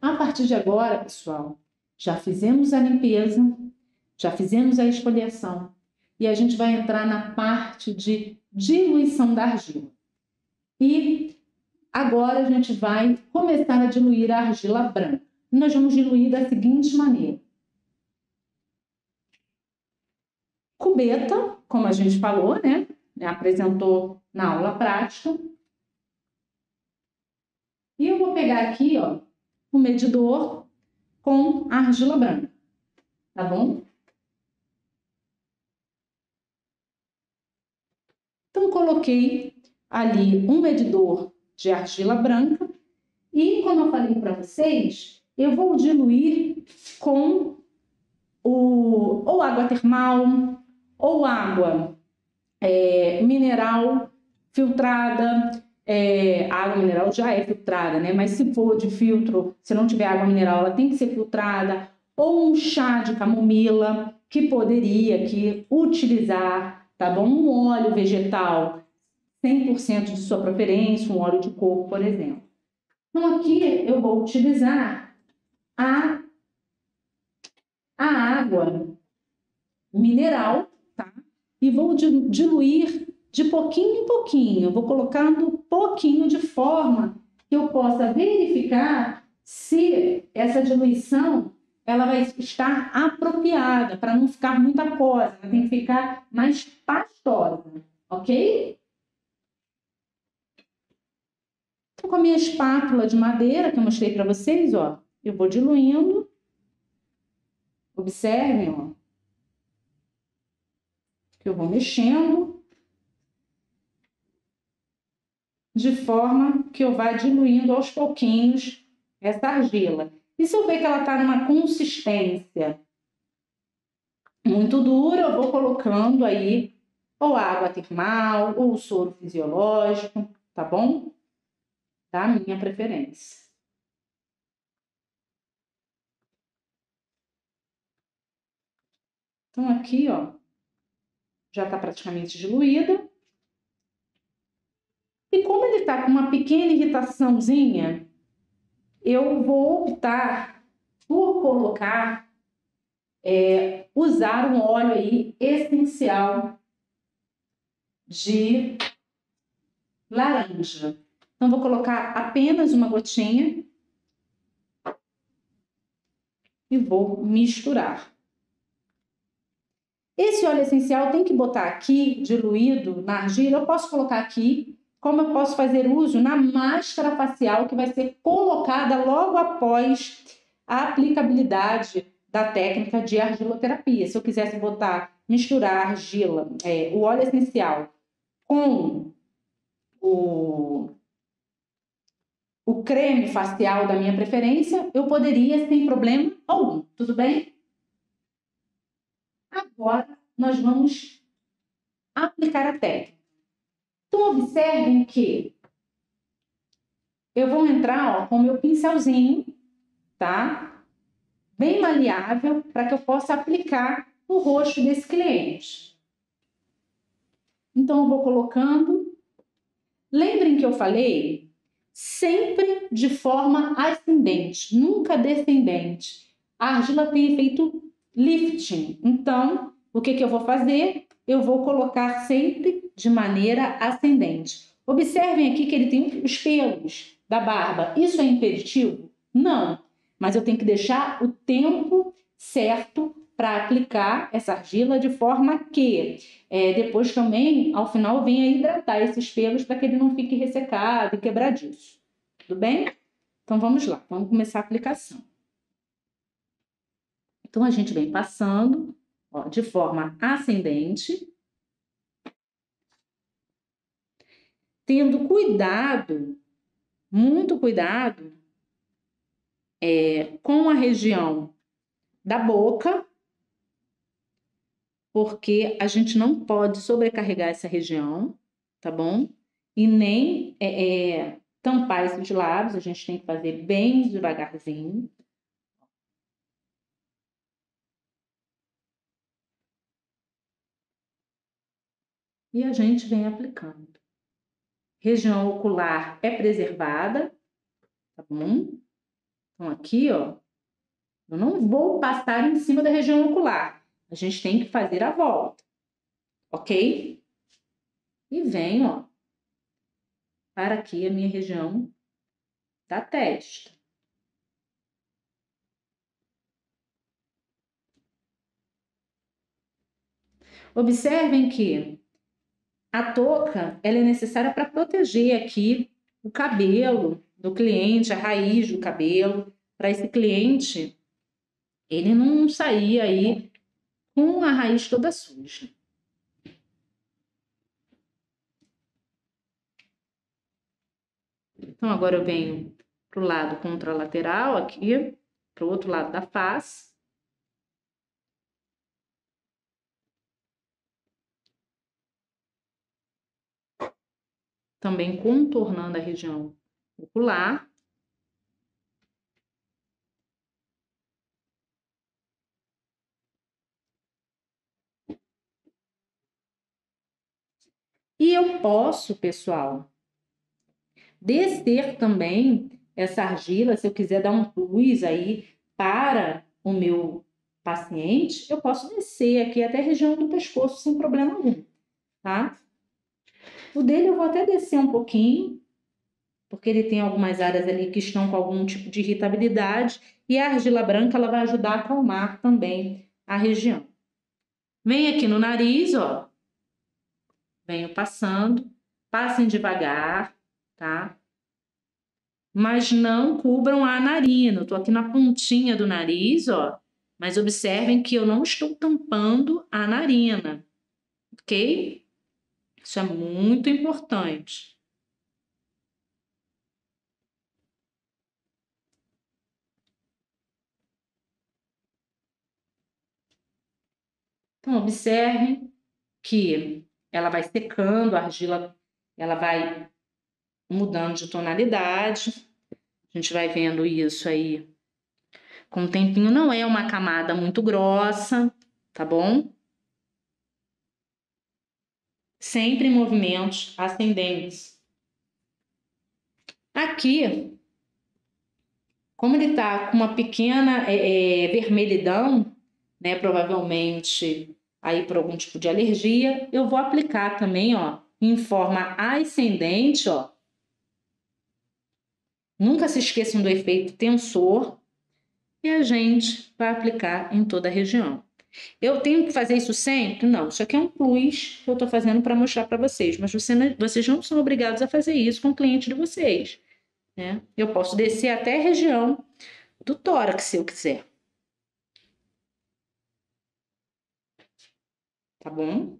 A partir de agora, pessoal, já fizemos a limpeza, já fizemos a esfoliação e a gente vai entrar na parte de diluição da argila. E agora a gente vai começar a diluir a argila branca. Nós vamos diluir da seguinte maneira. Cubeta, como a gente falou, né? Apresentou na aula prática. E eu vou pegar aqui, ó, o medidor com argila branca, tá bom? Então, coloquei ali um medidor de argila branca e, como eu falei para vocês, eu vou diluir com o, ou água termal ou água é, mineral filtrada. É, a água mineral já é filtrada, né? Mas se for de filtro, se não tiver água mineral, ela tem que ser filtrada. Ou um chá de camomila que poderia aqui utilizar, tá bom? Um óleo vegetal 100% de sua preferência, um óleo de coco, por exemplo. Então, aqui eu vou utilizar a, a água mineral, tá? E vou diluir de pouquinho em pouquinho. Eu vou colocando pouquinho de forma que eu possa verificar se essa diluição ela vai estar apropriada para não ficar muita coisa, ela tem que ficar mais pastosa, ok? Então, com a minha espátula de madeira que eu mostrei para vocês, ó, eu vou diluindo. Observem, ó. Que eu vou mexendo de forma que eu vá diluindo aos pouquinhos essa argila. E se eu ver que ela está numa consistência muito dura, eu vou colocando aí ou água termal ou soro fisiológico, tá bom? da minha preferência. Então, aqui, ó, já está praticamente diluída. Está com uma pequena irritaçãozinha, eu vou optar por colocar, é, usar um óleo aí essencial de laranja. Então, vou colocar apenas uma gotinha e vou misturar. Esse óleo essencial tem que botar aqui, diluído na argila. Eu posso colocar aqui, como eu posso fazer uso na máscara facial que vai ser colocada logo após a aplicabilidade da técnica de argiloterapia. Se eu quisesse botar, misturar argila, é, o óleo essencial com o o creme facial da minha preferência, eu poderia sem problema algum, tudo bem? Agora nós vamos aplicar a técnica. Então observem que eu vou entrar ó, com o meu pincelzinho, tá? Bem maleável para que eu possa aplicar no rosto desse cliente. Então eu vou colocando. Lembrem que eu falei sempre de forma ascendente, nunca descendente. A argila tem efeito lifting. Então, o que, que eu vou fazer? Eu vou colocar sempre de maneira ascendente. Observem aqui que ele tem os pelos da barba. Isso é impeditivo? Não. Mas eu tenho que deixar o tempo certo para aplicar essa argila de forma que é, depois também, ao final, venha hidratar esses pelos para que ele não fique ressecado e quebradiço. Tudo bem? Então vamos lá, vamos começar a aplicação. Então a gente vem passando ó, de forma ascendente, tendo cuidado, muito cuidado, é, com a região da boca porque a gente não pode sobrecarregar essa região, tá bom? E nem é, é, tampar esses lábios, a gente tem que fazer bem devagarzinho. E a gente vem aplicando. Região ocular é preservada, tá bom? Então, aqui, ó, eu não vou passar em cima da região ocular. A gente tem que fazer a volta, ok? E venho, ó, para aqui a minha região da testa. Observem que a touca ela é necessária para proteger aqui o cabelo do cliente, a raiz do cabelo, para esse cliente ele não sair aí com a raiz toda suja. Então, agora eu venho para o lado contralateral aqui, para o outro lado da face. Também contornando a região ocular. E eu posso, pessoal, descer também essa argila, se eu quiser dar um plus aí para o meu paciente, eu posso descer aqui até a região do pescoço sem problema algum, tá? O dele eu vou até descer um pouquinho, porque ele tem algumas áreas ali que estão com algum tipo de irritabilidade e a argila branca ela vai ajudar a acalmar também a região. Vem aqui no nariz, ó, venho passando, passem devagar, tá? Mas não cubram a narina. Eu tô aqui na pontinha do nariz, ó. Mas observem que eu não estou tampando a narina, ok? Isso é muito importante. Então, observem que ela vai secando, a argila ela vai mudando de tonalidade. A gente vai vendo isso aí com o tempinho. Não é uma camada muito grossa, tá bom? Sempre em movimentos ascendentes. Aqui, como ele tá com uma pequena é, é, vermelhidão, né? Provavelmente aí por algum tipo de alergia, eu vou aplicar também, ó, em forma ascendente, ó. Nunca se esqueçam do efeito tensor e a gente vai aplicar em toda a região. Eu tenho que fazer isso sempre? Não, isso aqui é um plus que eu estou fazendo para mostrar para vocês, mas você, vocês não são obrigados a fazer isso com o cliente de vocês. Né? Eu posso descer até a região do tórax se eu quiser. tá bom?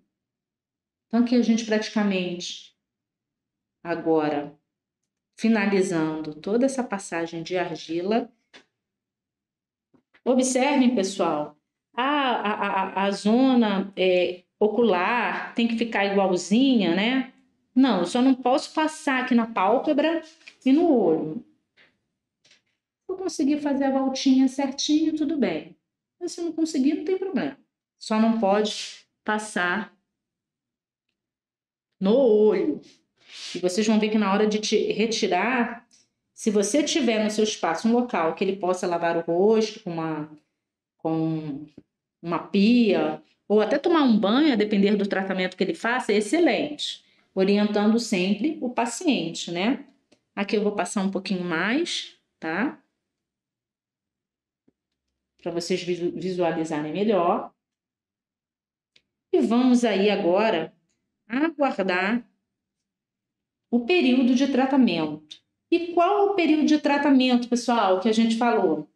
Então aqui a gente praticamente agora finalizando toda essa passagem de argila. Observem, pessoal, a, a, a, zona é, ocular tem que ficar igualzinha, né? Não, eu só não posso passar aqui na pálpebra e no olho. Se eu conseguir fazer a voltinha certinho, tudo bem. Mas se não conseguir, não tem problema. Só não pode passar no olho. E vocês vão ver que na hora de te retirar, se você tiver no seu espaço um local que ele possa lavar o rosto com uma, com uma pia, ou até tomar um banho, a depender do tratamento que ele faça, é excelente. Orientando sempre o paciente, né? Aqui eu vou passar um pouquinho mais, tá? Para vocês visualizarem melhor. E vamos aí agora aguardar o período de tratamento. E qual é o período de tratamento, pessoal, que a gente falou?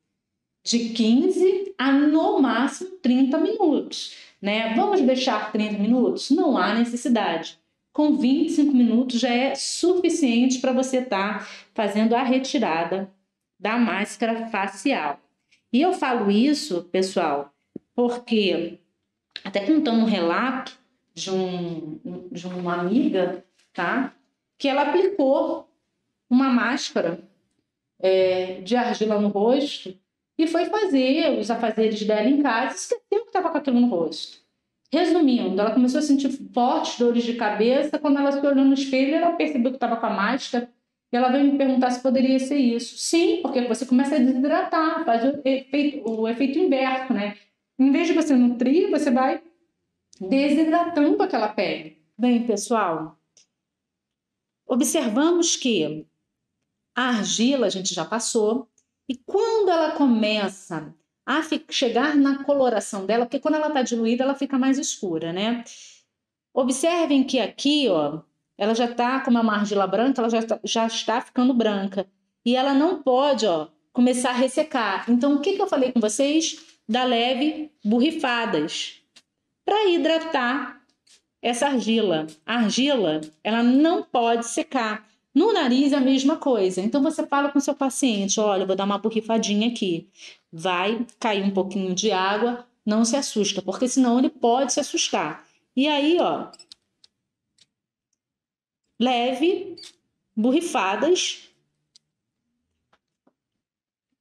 De 15 a no máximo 30 minutos, né? Vamos deixar 30 minutos? Não há necessidade. Com 25 minutos já é suficiente para você estar tá fazendo a retirada da máscara facial. E eu falo isso, pessoal, porque até contando um relato de, um, de uma amiga, tá? Que ela aplicou uma máscara é, de argila no rosto e foi fazer os afazeres dela em casa e esqueceu que estava com aquilo no rosto. Resumindo, ela começou a sentir fortes dores de cabeça. Quando ela se olhou no espelho, ela percebeu que estava com a máscara. E ela veio me perguntar se poderia ser isso. Sim, porque você começa a desidratar, faz o efeito, o efeito inverso, né? Em vez de você nutrir, você vai desidratando aquela pele. Bem, pessoal, observamos que a argila a gente já passou, e quando ela começa a chegar na coloração dela, porque quando ela está diluída ela fica mais escura, né? Observem que aqui, ó, ela já está com uma argila branca, ela já, tá, já está ficando branca. E ela não pode, ó, começar a ressecar. Então, o que, que eu falei com vocês? Da leve borrifadas para hidratar essa argila. A argila, ela não pode secar. No nariz é a mesma coisa. Então você fala com seu paciente, olha, vou dar uma borrifadinha aqui. Vai cair um pouquinho de água, não se assusta, porque senão ele pode se assustar. E aí, ó, leve borrifadas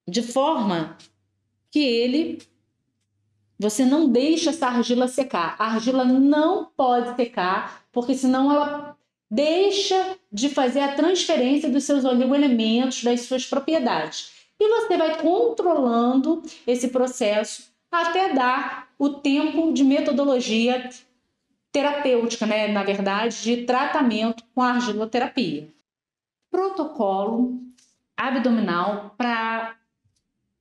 de forma que ele você não deixa essa argila secar. A argila não pode secar, porque senão ela deixa de fazer a transferência dos seus oligoelementos, das suas propriedades. E você vai controlando esse processo até dar o tempo de metodologia terapêutica, né? na verdade, de tratamento com argiloterapia. Protocolo abdominal para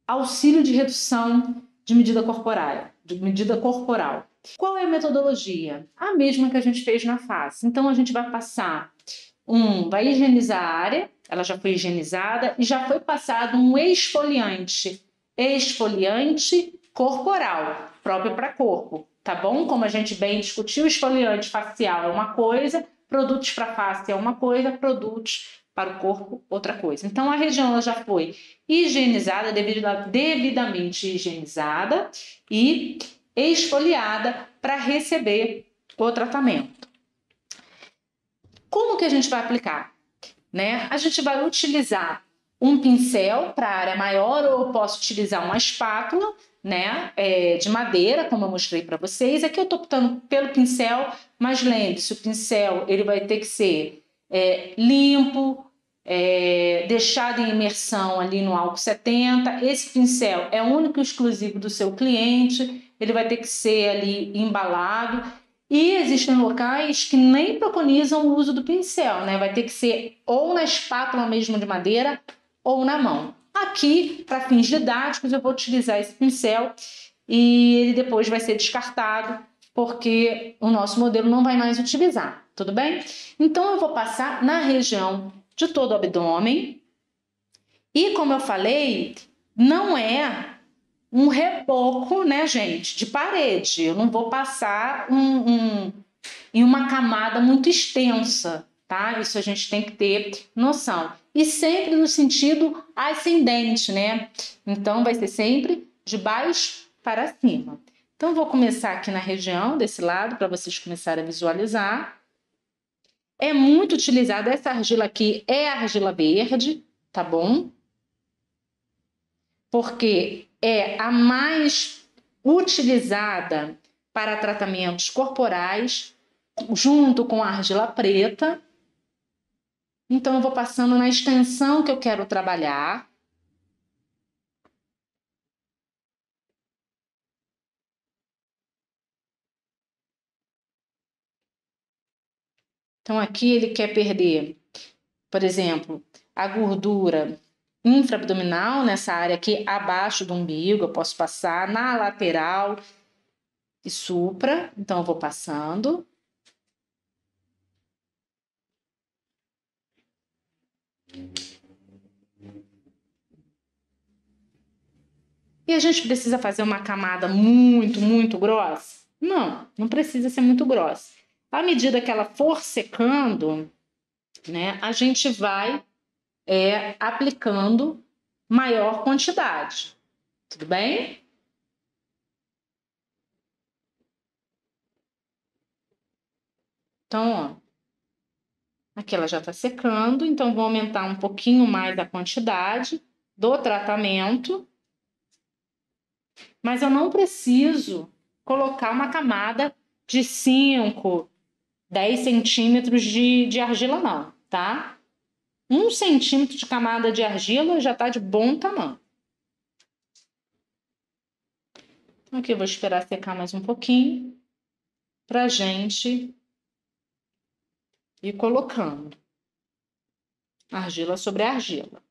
auxílio de redução de medida corporal, de medida corporal. Qual é a metodologia? A mesma que a gente fez na face. Então a gente vai passar um, vai higienizar a área, ela já foi higienizada e já foi passado um esfoliante, esfoliante corporal, próprio para corpo, tá bom? Como a gente bem discutiu, esfoliante facial é uma coisa, produtos para face é uma coisa, produtos para o corpo outra coisa. Então a região já foi higienizada, devidamente higienizada e esfoliada para receber o tratamento. Como que a gente vai aplicar? Né? A gente vai utilizar um pincel para área maior ou eu posso utilizar uma espátula né, é, de madeira, como eu mostrei para vocês. Aqui eu estou optando pelo pincel, mas lembre-se, o pincel ele vai ter que ser é, limpo, é, deixado em imersão ali no álcool 70. Esse pincel é único e exclusivo do seu cliente, ele vai ter que ser ali embalado. E existem locais que nem preconizam o uso do pincel, né? Vai ter que ser ou na espátula mesmo de madeira ou na mão. Aqui, para fins didáticos, eu vou utilizar esse pincel e ele depois vai ser descartado porque o nosso modelo não vai mais utilizar, tudo bem? Então eu vou passar na região de todo o abdômen. E como eu falei, não é um reboco, né, gente, de parede. Eu não vou passar um, um, em uma camada muito extensa, tá? Isso a gente tem que ter noção. e sempre no sentido ascendente, né? Então vai ser sempre de baixo para cima. Então vou começar aqui na região desse lado para vocês começarem a visualizar. É muito utilizada essa argila aqui, é argila verde, tá bom? Porque é a mais utilizada para tratamentos corporais, junto com a argila preta. Então, eu vou passando na extensão que eu quero trabalhar. Então, aqui ele quer perder, por exemplo, a gordura infraabdominal, nessa área aqui abaixo do umbigo, eu posso passar na lateral e supra. Então, eu vou passando. E a gente precisa fazer uma camada muito, muito grossa? Não, não precisa ser muito grossa. À medida que ela for secando, né, a gente vai é, aplicando maior quantidade. Tudo bem? Então, ó, aqui ela já está secando, então vou aumentar um pouquinho mais a quantidade do tratamento. Mas eu não preciso colocar uma camada de 5, 10 centímetros de, de argila, não, tá? Um centímetro de camada de argila já está de bom tamanho. Aqui eu vou esperar secar mais um pouquinho para gente ir colocando argila sobre argila.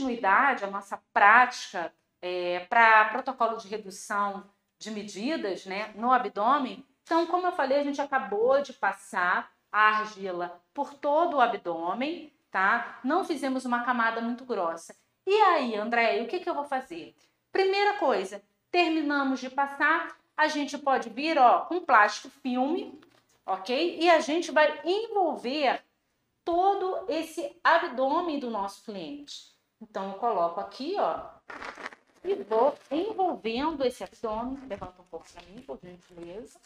Continuidade à nossa prática é, para protocolo de redução de medidas né, no abdômen, então, como eu falei, a gente acabou de passar a argila por todo o abdômen, tá? Não fizemos uma camada muito grossa. E aí, André, o que, que eu vou fazer? Primeira coisa, terminamos de passar, a gente pode vir ó, com plástico filme, ok? E a gente vai envolver todo esse abdômen do nosso cliente. Então, eu coloco aqui, ó, e vou envolvendo esse abdômen. Levanta um pouco para mim, por gentileza.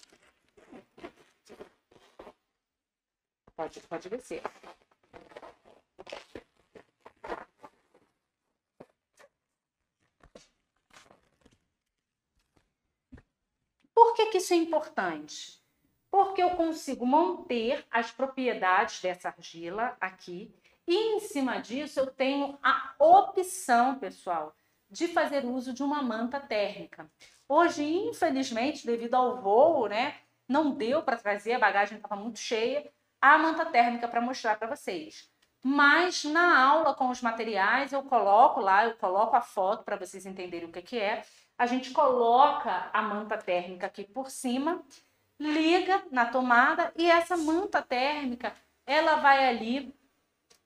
Pode, pode descer. Por que, que isso é importante? porque eu consigo manter as propriedades dessa argila aqui e em cima disso eu tenho a opção, pessoal, de fazer uso de uma manta térmica. Hoje, infelizmente, devido ao voo, né, não deu para trazer, a bagagem estava muito cheia, a manta térmica para mostrar para vocês. Mas na aula com os materiais eu coloco lá, eu coloco a foto para vocês entenderem o que, que é. A gente coloca a manta térmica aqui por cima liga na tomada e essa manta térmica ela vai ali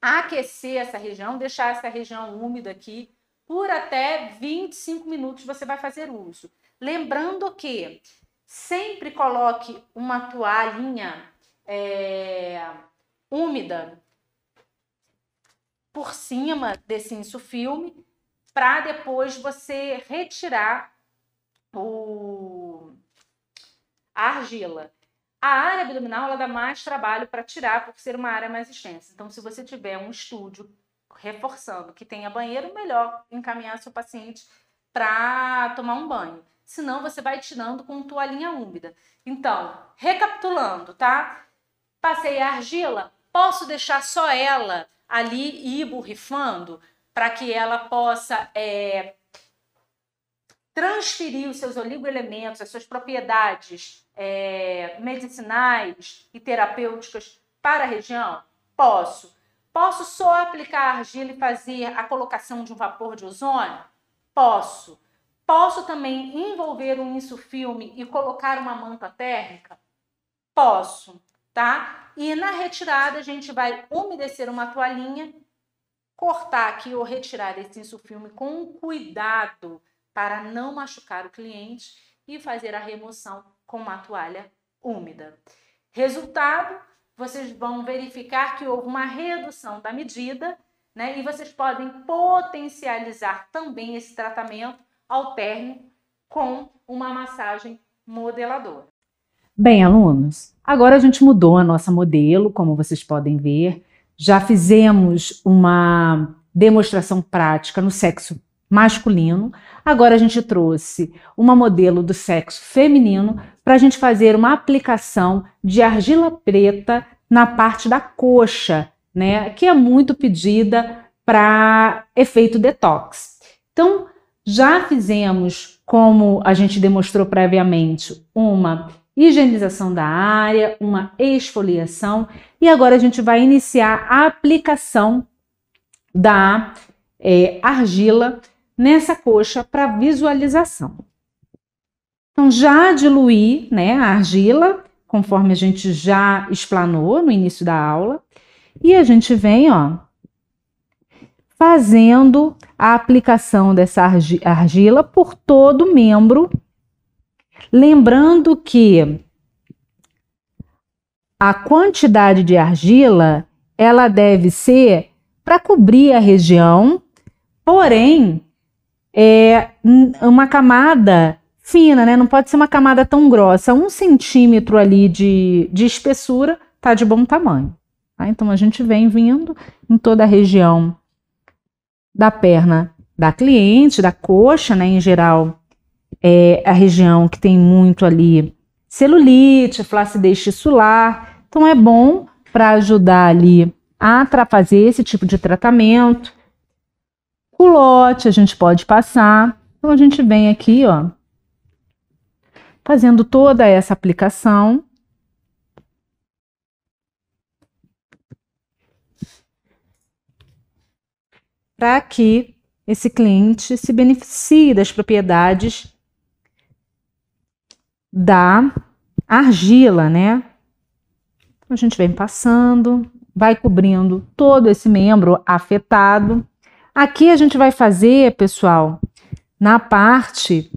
aquecer essa região, deixar essa região úmida aqui por até 25 minutos você vai fazer uso. Lembrando que sempre coloque uma toalhinha é, úmida por cima desse insufilme para depois você retirar o a argila. A área abdominal ela dá mais trabalho para tirar por ser uma área mais extensa. Então, se você tiver um estúdio reforçando que tenha banheiro, melhor encaminhar seu paciente para tomar um banho. Senão, você vai tirando com toalhinha úmida. Então, recapitulando, tá? Passei a argila, posso deixar só ela ali e borrifando para que ela possa é, transferir os seus oligoelementos, as suas propriedades é, medicinais e terapêuticas para a região? Posso. Posso só aplicar argila e fazer a colocação de um vapor de ozônio? Posso. Posso também envolver um insufilme e colocar uma manta térmica? Posso, tá? E na retirada a gente vai umedecer uma toalhinha, cortar aqui ou retirar esse insufilme com cuidado para não machucar o cliente e fazer a remoção com uma toalha úmida. Resultado, vocês vão verificar que houve uma redução da medida, né? E vocês podem potencializar também esse tratamento ao com uma massagem modeladora. Bem, alunos, agora a gente mudou a nossa modelo, como vocês podem ver. Já fizemos uma demonstração prática no sexo masculino. Agora a gente trouxe uma modelo do sexo feminino para a gente fazer uma aplicação de argila preta na parte da coxa, né? Que é muito pedida para efeito detox. Então, já fizemos, como a gente demonstrou previamente, uma higienização da área, uma esfoliação e agora a gente vai iniciar a aplicação da é, argila nessa coxa para visualização. Então, já diluí né, a argila, conforme a gente já explanou no início da aula, e a gente vem, ó, fazendo a aplicação dessa argila por todo o membro, lembrando que a quantidade de argila ela deve ser para cobrir a região, porém é uma camada fina, né? Não pode ser uma camada tão grossa. Um centímetro ali de, de espessura tá de bom tamanho. Tá? Então a gente vem vindo em toda a região da perna da cliente, da coxa, né? Em geral, é a região que tem muito ali celulite, flacidez tissular. Então é bom para ajudar ali a fazer esse tipo de tratamento culote a gente pode passar. Então a gente vem aqui, ó, fazendo toda essa aplicação. Para que esse cliente se beneficie das propriedades da argila, né? Então, a gente vem passando, vai cobrindo todo esse membro afetado. Aqui a gente vai fazer, pessoal, na parte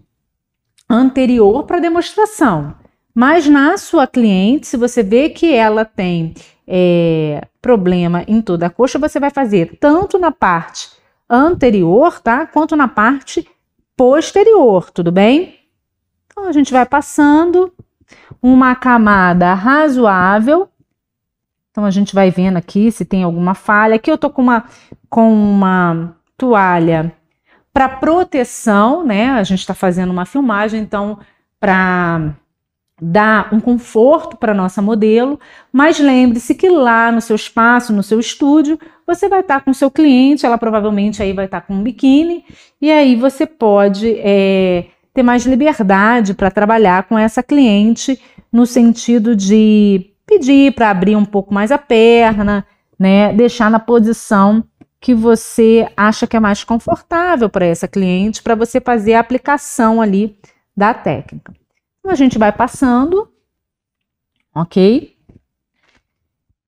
anterior para demonstração. Mas na sua cliente, se você vê que ela tem é, problema em toda a coxa, você vai fazer tanto na parte anterior, tá? Quanto na parte posterior, tudo bem? Então a gente vai passando uma camada razoável. Então a gente vai vendo aqui se tem alguma falha. Aqui eu tô com uma com uma toalha para proteção, né? A gente está fazendo uma filmagem, então, para dar um conforto para nossa modelo, mas lembre-se que lá no seu espaço, no seu estúdio, você vai estar tá com seu cliente, ela provavelmente aí vai estar tá com um biquíni, e aí você pode é, ter mais liberdade para trabalhar com essa cliente no sentido de pedir para abrir um pouco mais a perna, né? Deixar na posição que você acha que é mais confortável para essa cliente, para você fazer a aplicação ali da técnica. Então, a gente vai passando, ok?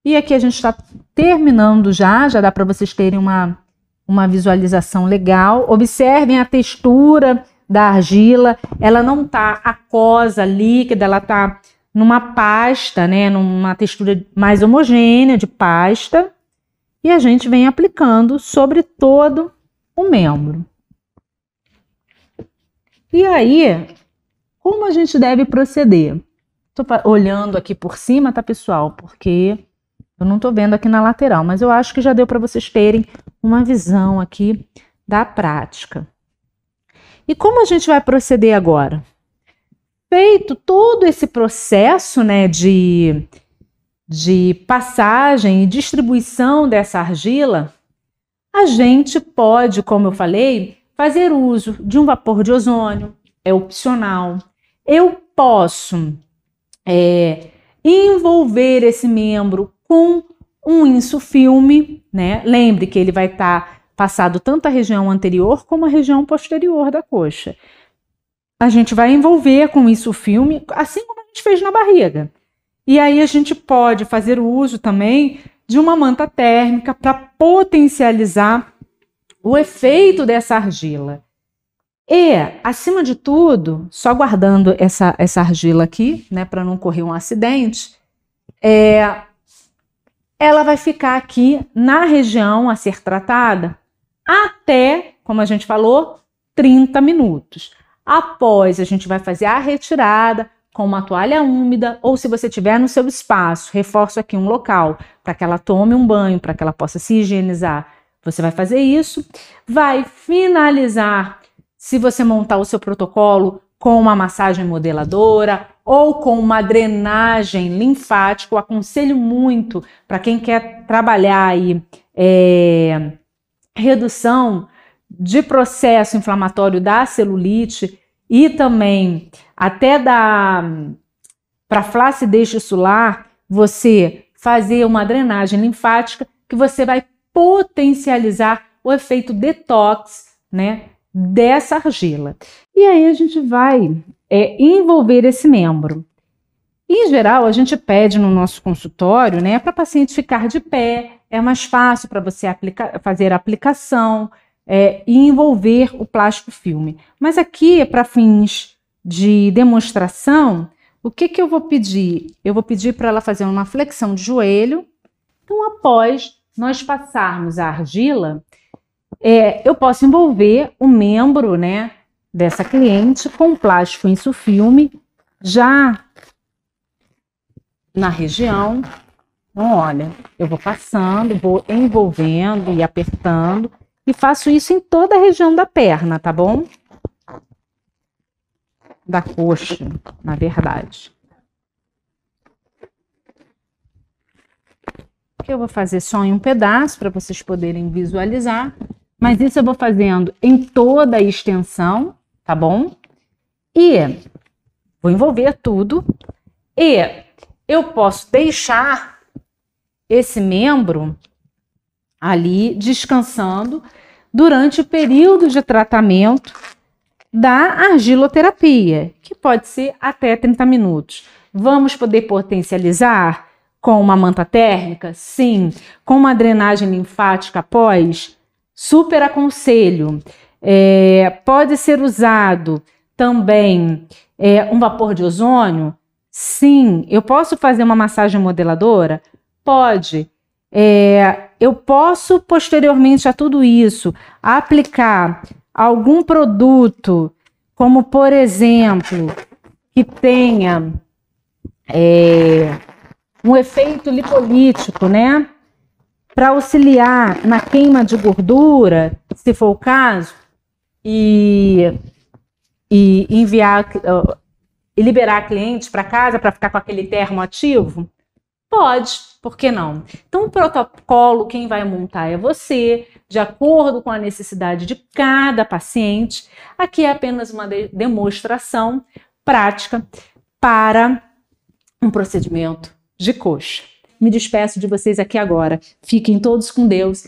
E aqui a gente está terminando já, já dá para vocês terem uma, uma visualização legal. Observem a textura da argila, ela não tá aquosa, líquida, ela tá numa pasta, né, numa textura mais homogênea de pasta e a gente vem aplicando sobre todo o membro. E aí, como a gente deve proceder? Estou olhando aqui por cima, tá, pessoal? Porque eu não estou vendo aqui na lateral, mas eu acho que já deu para vocês terem uma visão aqui da prática. E como a gente vai proceder agora? Feito todo esse processo né, de de passagem e distribuição dessa argila, A gente pode, como eu falei, fazer uso de um vapor de ozônio, é opcional. Eu posso é, envolver esse membro com um insufilme, né? Lembre que ele vai estar tá passado tanto a região anterior como a região posterior da coxa. A gente vai envolver com isso filme, assim como a gente fez na barriga. E aí a gente pode fazer o uso também de uma manta térmica para potencializar o efeito dessa argila. E, acima de tudo, só guardando essa, essa argila aqui, né, para não correr um acidente, é, ela vai ficar aqui na região a ser tratada até, como a gente falou, 30 minutos. Após, a gente vai fazer a retirada com uma toalha úmida ou se você tiver no seu espaço, reforço aqui um local para que ela tome um banho, para que ela possa se higienizar. Você vai fazer isso, vai finalizar se você montar o seu protocolo com uma massagem modeladora ou com uma drenagem linfática, eu aconselho muito para quem quer trabalhar aí é, redução de processo inflamatório da celulite e também até da para flacidez tissular, você fazer uma drenagem linfática que você vai potencializar o efeito detox, né, dessa argila. E aí a gente vai é, envolver esse membro. Em geral, a gente pede no nosso consultório, né, para paciente ficar de pé, é mais fácil para você aplicar, fazer a aplicação é, e envolver o plástico filme. Mas aqui, para fins de demonstração, o que, que eu vou pedir? Eu vou pedir para ela fazer uma flexão de joelho. Então, após nós passarmos a argila, é, eu posso envolver o membro né, dessa cliente com plástico insufilme já na região então, olha, eu vou passando, vou envolvendo e apertando e faço isso em toda a região da perna, tá bom? Da coxa, na verdade. Eu vou fazer só em um pedaço para vocês poderem visualizar, mas isso eu vou fazendo em toda a extensão, tá bom? E vou envolver tudo e eu posso deixar esse membro ali descansando durante o período de tratamento da argiloterapia, que pode ser até 30 minutos. Vamos poder potencializar com uma manta térmica? Sim. Com uma drenagem linfática após? Super aconselho. É, pode ser usado também é, um vapor de ozônio? Sim. Eu posso fazer uma massagem modeladora? Pode. É, eu posso, posteriormente a tudo isso, aplicar algum produto, como por exemplo, que tenha é, um efeito lipolítico, né? Para auxiliar na queima de gordura, se for o caso, e, e enviar e liberar clientes para casa para ficar com aquele termo ativo? Pode, por que não? Então, o protocolo, quem vai montar é você, de acordo com a necessidade de cada paciente. Aqui é apenas uma de demonstração prática para um procedimento de coxa. Me despeço de vocês aqui agora. Fiquem todos com Deus